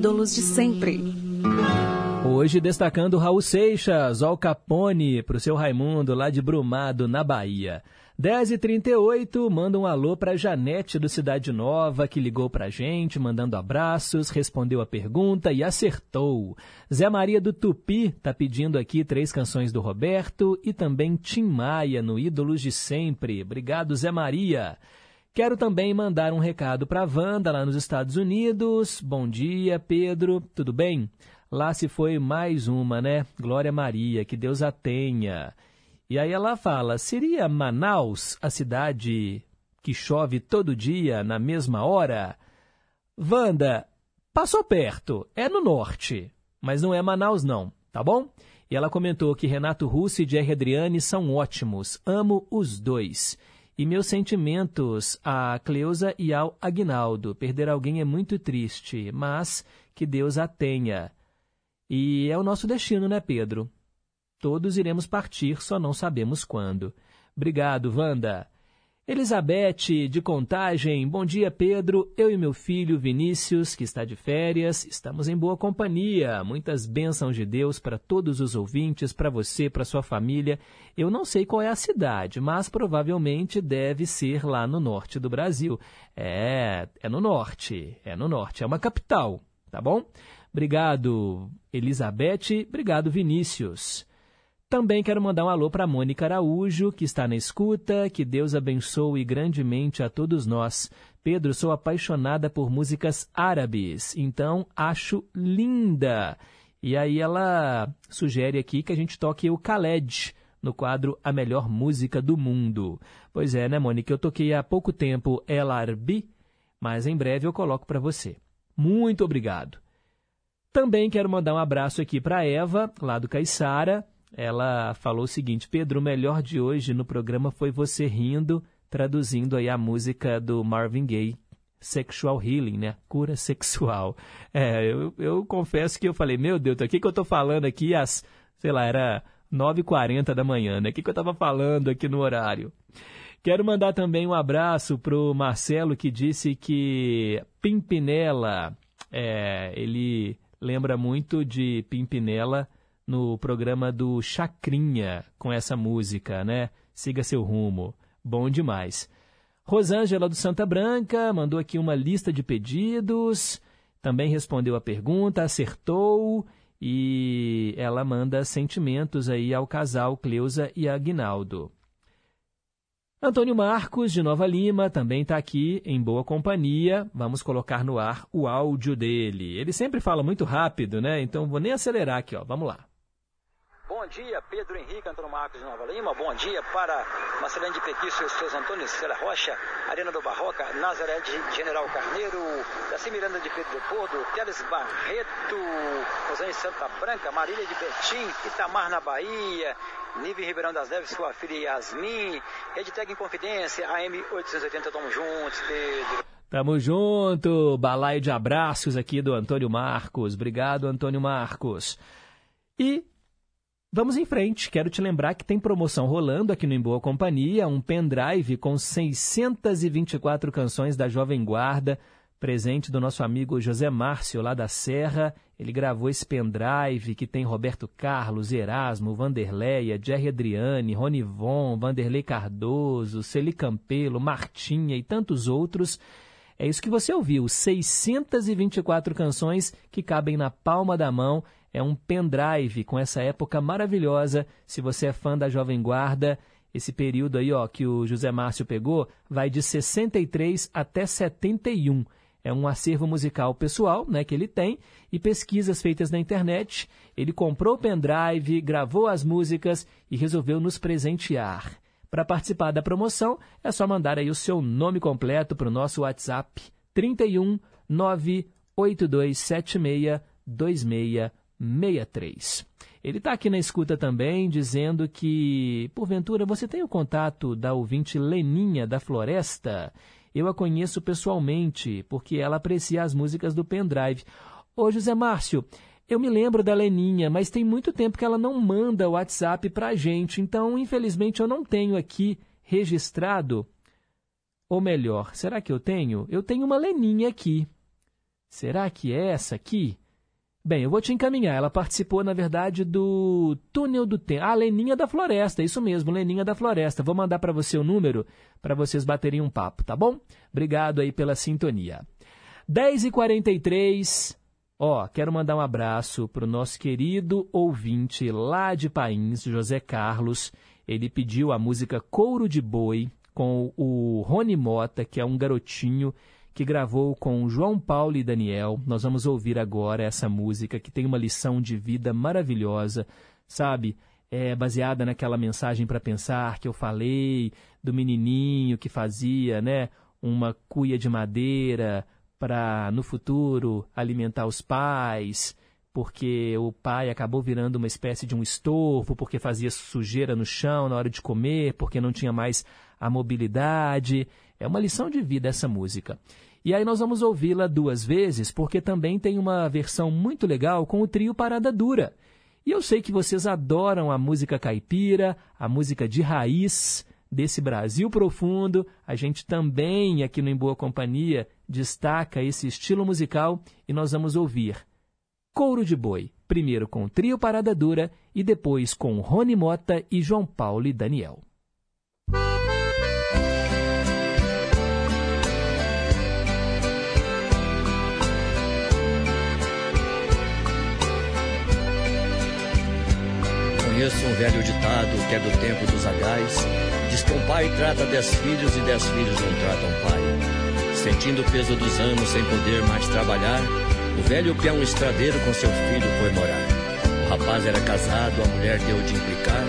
Ídolos de sempre. Hoje destacando Raul Seixas, Al Capone, pro seu Raimundo, lá de Brumado, na Bahia. 10h38, manda um alô pra Janete do Cidade Nova, que ligou pra gente, mandando abraços, respondeu a pergunta e acertou. Zé Maria do Tupi tá pedindo aqui três canções do Roberto e também Tim Maia no Ídolos de Sempre. Obrigado, Zé Maria. Quero também mandar um recado para Wanda lá nos Estados Unidos. Bom dia, Pedro. Tudo bem? Lá se foi mais uma, né? Glória Maria, que Deus a tenha. E aí ela fala: seria Manaus a cidade que chove todo dia na mesma hora? Wanda, Passou perto, é no norte, mas não é Manaus não, tá bom? E ela comentou que Renato Russo e Jerry Adriane são ótimos, amo os dois. E meus sentimentos a Cleusa e ao Agnaldo. Perder alguém é muito triste, mas que Deus a tenha. E é o nosso destino, né, Pedro? Todos iremos partir, só não sabemos quando. Obrigado, Wanda. Elizabeth, de Contagem, bom dia, Pedro. Eu e meu filho Vinícius, que está de férias, estamos em boa companhia. Muitas bênçãos de Deus para todos os ouvintes, para você, para sua família. Eu não sei qual é a cidade, mas provavelmente deve ser lá no norte do Brasil. É, é no norte, é no norte, é uma capital, tá bom? Obrigado, Elizabeth. Obrigado, Vinícius. Também quero mandar um alô para Mônica Araújo, que está na escuta. Que Deus abençoe grandemente a todos nós. Pedro, sou apaixonada por músicas árabes, então acho linda. E aí ela sugere aqui que a gente toque o Khaled no quadro A Melhor Música do Mundo. Pois é, né, Mônica? Eu toquei há pouco tempo El Arbi, mas em breve eu coloco para você. Muito obrigado. Também quero mandar um abraço aqui para Eva, lá do Caiçara ela falou o seguinte: Pedro, o melhor de hoje no programa foi você rindo, traduzindo aí a música do Marvin Gaye, Sexual Healing, né? Cura sexual. É, eu, eu confesso que eu falei, meu Deus, o que, que eu tô falando aqui às, sei lá, era 9h40 da manhã, né? O que, que eu tava falando aqui no horário? Quero mandar também um abraço pro Marcelo que disse que Pimpinela, é, ele lembra muito de Pimpinela no programa do Chacrinha com essa música, né? Siga seu rumo. Bom demais. Rosângela do Santa Branca mandou aqui uma lista de pedidos, também respondeu a pergunta, acertou e ela manda sentimentos aí ao casal Cleusa e Aguinaldo. Antônio Marcos, de Nova Lima, também está aqui em boa companhia. Vamos colocar no ar o áudio dele. Ele sempre fala muito rápido, né? Então vou nem acelerar aqui, ó. Vamos lá. Bom dia, Pedro Henrique Antônio Marcos de Nova Lima. Bom dia para Marcelene de Pequício, Seus Antônio Cera Rocha, Arena do Barroca, Nazaré de General Carneiro, Daci Miranda de Pedro Leopoldo, Teles Barreto, Rosane Santa Branca, Marília de Betim, Itamar na Bahia, Nive Ribeirão das Neves, sua filha Yasmin, Redtec em Confidência, AM 880, tamo juntos, Pedro. Tamo junto, balaio de abraços aqui do Antônio Marcos. Obrigado, Antônio Marcos. E Vamos em frente. Quero te lembrar que tem promoção rolando aqui no Em Boa Companhia, um pendrive com 624 canções da Jovem Guarda, presente do nosso amigo José Márcio, lá da Serra. Ele gravou esse pendrive que tem Roberto Carlos, Erasmo, Vanderleia, Jerry Adriane, Ronivon, Vanderlei Cardoso, Celi Campelo, Martinha e tantos outros. É isso que você ouviu, 624 canções que cabem na palma da mão é um pendrive com essa época maravilhosa. Se você é fã da Jovem Guarda, esse período aí ó, que o José Márcio pegou vai de 63 até 71. É um acervo musical pessoal né, que ele tem e pesquisas feitas na internet. Ele comprou o pendrive, gravou as músicas e resolveu nos presentear. Para participar da promoção, é só mandar aí o seu nome completo para o nosso WhatsApp 31 98276 26 63. Ele está aqui na escuta também, dizendo que, porventura, você tem o contato da ouvinte Leninha da Floresta? Eu a conheço pessoalmente, porque ela aprecia as músicas do pendrive. Ô, José Márcio, eu me lembro da Leninha, mas tem muito tempo que ela não manda o WhatsApp para a gente, então, infelizmente, eu não tenho aqui registrado. Ou melhor, será que eu tenho? Eu tenho uma Leninha aqui. Será que é essa aqui? Bem, eu vou te encaminhar. Ela participou, na verdade, do Túnel do Tempo. Ah, Leninha da Floresta, isso mesmo, Leninha da Floresta. Vou mandar para você o número para vocês baterem um papo, tá bom? Obrigado aí pela sintonia. 10h43. Ó, quero mandar um abraço para o nosso querido ouvinte lá de Pains, José Carlos. Ele pediu a música Couro de Boi com o Rony Mota, que é um garotinho que gravou com João Paulo e Daniel. Nós vamos ouvir agora essa música que tem uma lição de vida maravilhosa, sabe? É baseada naquela mensagem para pensar que eu falei do menininho que fazia, né, uma cuia de madeira para no futuro alimentar os pais, porque o pai acabou virando uma espécie de um estorvo, porque fazia sujeira no chão na hora de comer, porque não tinha mais a mobilidade. É uma lição de vida essa música. E aí nós vamos ouvi-la duas vezes, porque também tem uma versão muito legal com o trio Parada Dura. E eu sei que vocês adoram a música caipira, a música de raiz desse Brasil profundo. A gente também, aqui no Em Boa Companhia, destaca esse estilo musical e nós vamos ouvir Couro de Boi, primeiro com o trio Parada Dura e depois com Rony Mota e João Paulo e Daniel. Conheço um velho ditado que é do tempo dos agais. Diz que um pai trata dez filhos e dez filhos não tratam pai. Sentindo o peso dos anos sem poder mais trabalhar, o velho peão estradeiro com seu filho foi morar. O rapaz era casado, a mulher deu de implicar.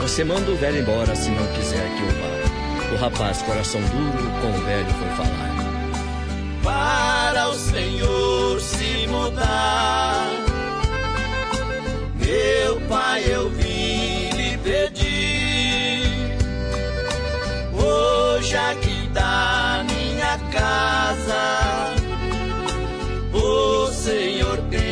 Você manda o velho embora se não quiser que o vá. O rapaz, coração duro, com o velho foi falar. Para o Senhor se mudar, meu pai, eu lhe pedir. Hoje aqui da minha casa o Senhor tem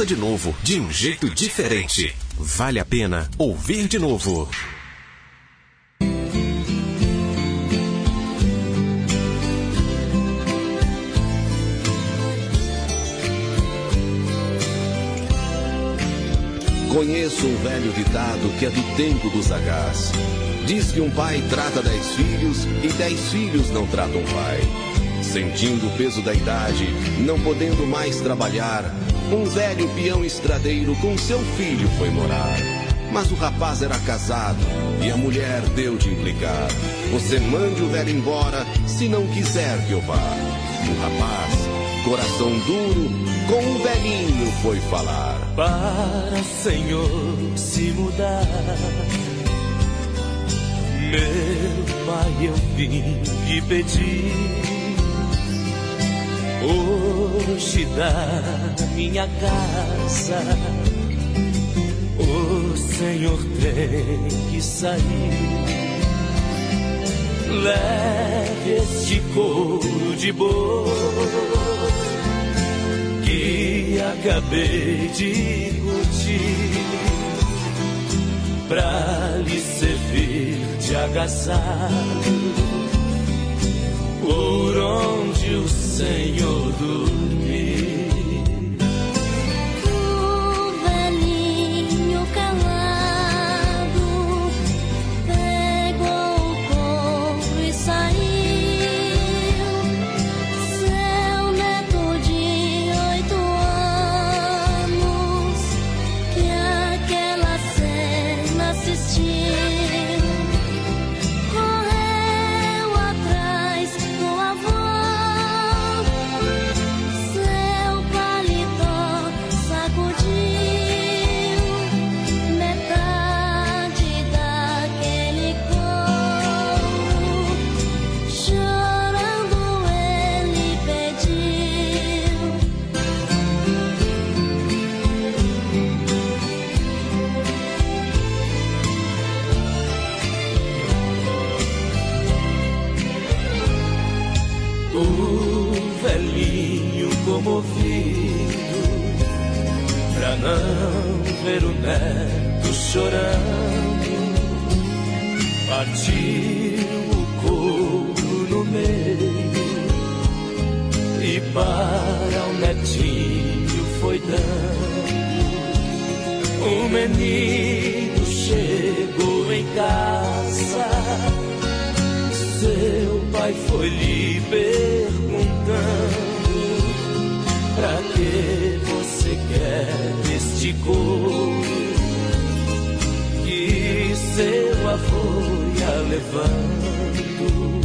Ouça de novo, de um jeito diferente. Vale a pena ouvir de novo. Conheço um velho ditado que é do tempo dos sagaz. Diz que um pai trata dez filhos e dez filhos não tratam o pai. Sentindo o peso da idade, não podendo mais trabalhar, um velho peão estradeiro com seu filho foi morar. Mas o rapaz era casado e a mulher deu de implicar. Você mande o velho embora se não quiser que eu vá. O rapaz, coração duro, com o velhinho foi falar. Para Senhor se mudar. Meu pai, eu vim lhe pedir. Hoje da minha casa, o Senhor tem que sair. Leve este couro de boi que acabei de curtir pra lhe servir de agasalho por onde o Senhor dormir. Ver o neto chorando, partiu o couro no meio e para o netinho foi dando. O menino chegou em casa. Seu pai foi lhe couro Que seu avô ia levando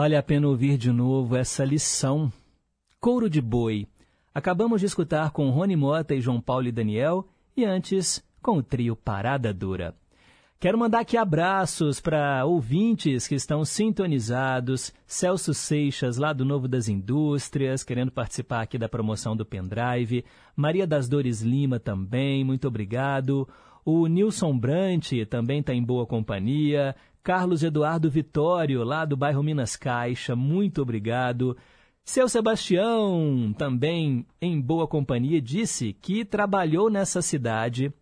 Vale a pena ouvir de novo essa lição. Couro de Boi. Acabamos de escutar com Rony Mota e João Paulo e Daniel, e antes com o trio Parada Dura. Quero mandar aqui abraços para ouvintes que estão sintonizados. Celso Seixas, lá do Novo das Indústrias, querendo participar aqui da promoção do pendrive. Maria das Dores Lima também, muito obrigado. O Nilson Brant também está em boa companhia. Carlos Eduardo Vitório, lá do bairro Minas Caixa, muito obrigado. Seu Sebastião, também em boa companhia, disse que trabalhou nessa cidade,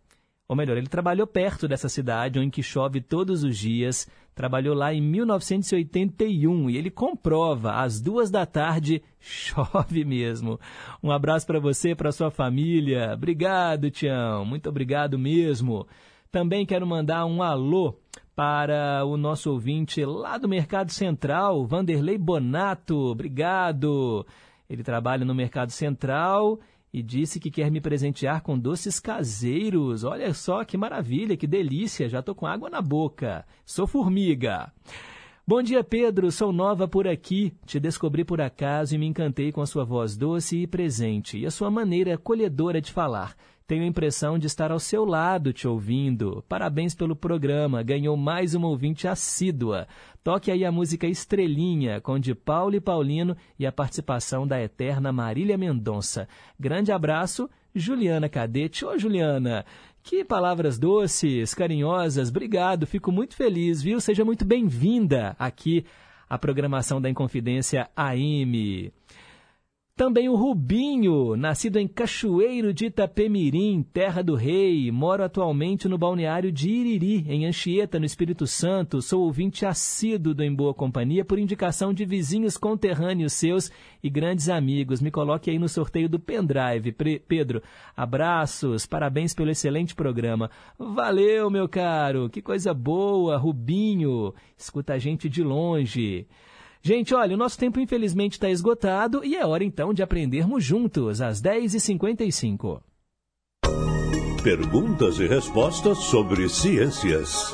ou melhor, ele trabalhou perto dessa cidade, onde chove todos os dias, trabalhou lá em 1981 e ele comprova, às duas da tarde, chove mesmo. Um abraço para você e para sua família. Obrigado, Tião, muito obrigado mesmo. Também quero mandar um alô para o nosso ouvinte lá do Mercado Central, Vanderlei Bonato. Obrigado. Ele trabalha no Mercado Central e disse que quer me presentear com doces caseiros. Olha só que maravilha, que delícia. Já tô com água na boca. Sou formiga. Bom dia, Pedro. Sou nova por aqui. Te descobri por acaso e me encantei com a sua voz doce e presente e a sua maneira acolhedora de falar. Tenho a impressão de estar ao seu lado te ouvindo. Parabéns pelo programa. Ganhou mais uma ouvinte assídua. Toque aí a música Estrelinha, com de Paulo e Paulino e a participação da eterna Marília Mendonça. Grande abraço, Juliana Cadete. Ô, Juliana, que palavras doces, carinhosas. Obrigado, fico muito feliz, viu? Seja muito bem-vinda aqui à programação da Inconfidência AM. Também o Rubinho, nascido em Cachoeiro de Itapemirim, terra do rei. Moro atualmente no balneário de Iriri, em Anchieta, no Espírito Santo. Sou ouvinte assíduo do Em Boa Companhia por indicação de vizinhos conterrâneos seus e grandes amigos. Me coloque aí no sorteio do pendrive. Pedro, abraços, parabéns pelo excelente programa. Valeu, meu caro, que coisa boa, Rubinho. Escuta a gente de longe. Gente, olha, o nosso tempo infelizmente está esgotado e é hora então de aprendermos juntos, às 10h55. Perguntas e respostas sobre ciências.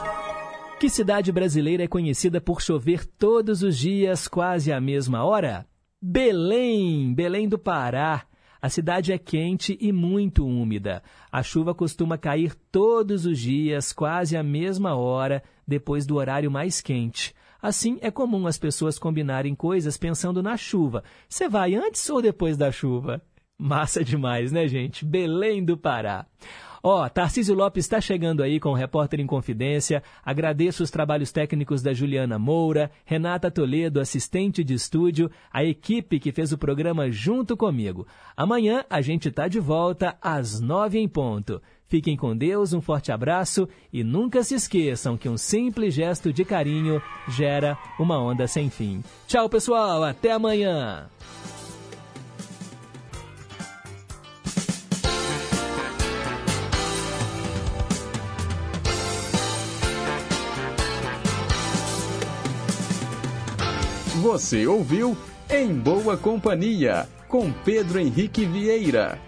Que cidade brasileira é conhecida por chover todos os dias, quase à mesma hora? Belém, Belém do Pará. A cidade é quente e muito úmida. A chuva costuma cair todos os dias, quase à mesma hora, depois do horário mais quente. Assim, é comum as pessoas combinarem coisas pensando na chuva. Você vai antes ou depois da chuva? Massa demais, né, gente? Belém do Pará. Ó, oh, Tarcísio Lopes está chegando aí com o Repórter em Confidência. Agradeço os trabalhos técnicos da Juliana Moura, Renata Toledo, assistente de estúdio, a equipe que fez o programa junto comigo. Amanhã a gente está de volta às nove em ponto. Fiquem com Deus, um forte abraço e nunca se esqueçam que um simples gesto de carinho gera uma onda sem fim. Tchau, pessoal, até amanhã! Você ouviu Em Boa Companhia, com Pedro Henrique Vieira.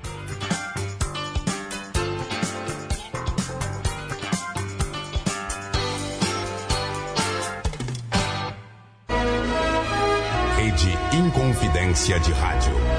Inconfidência de Rádio.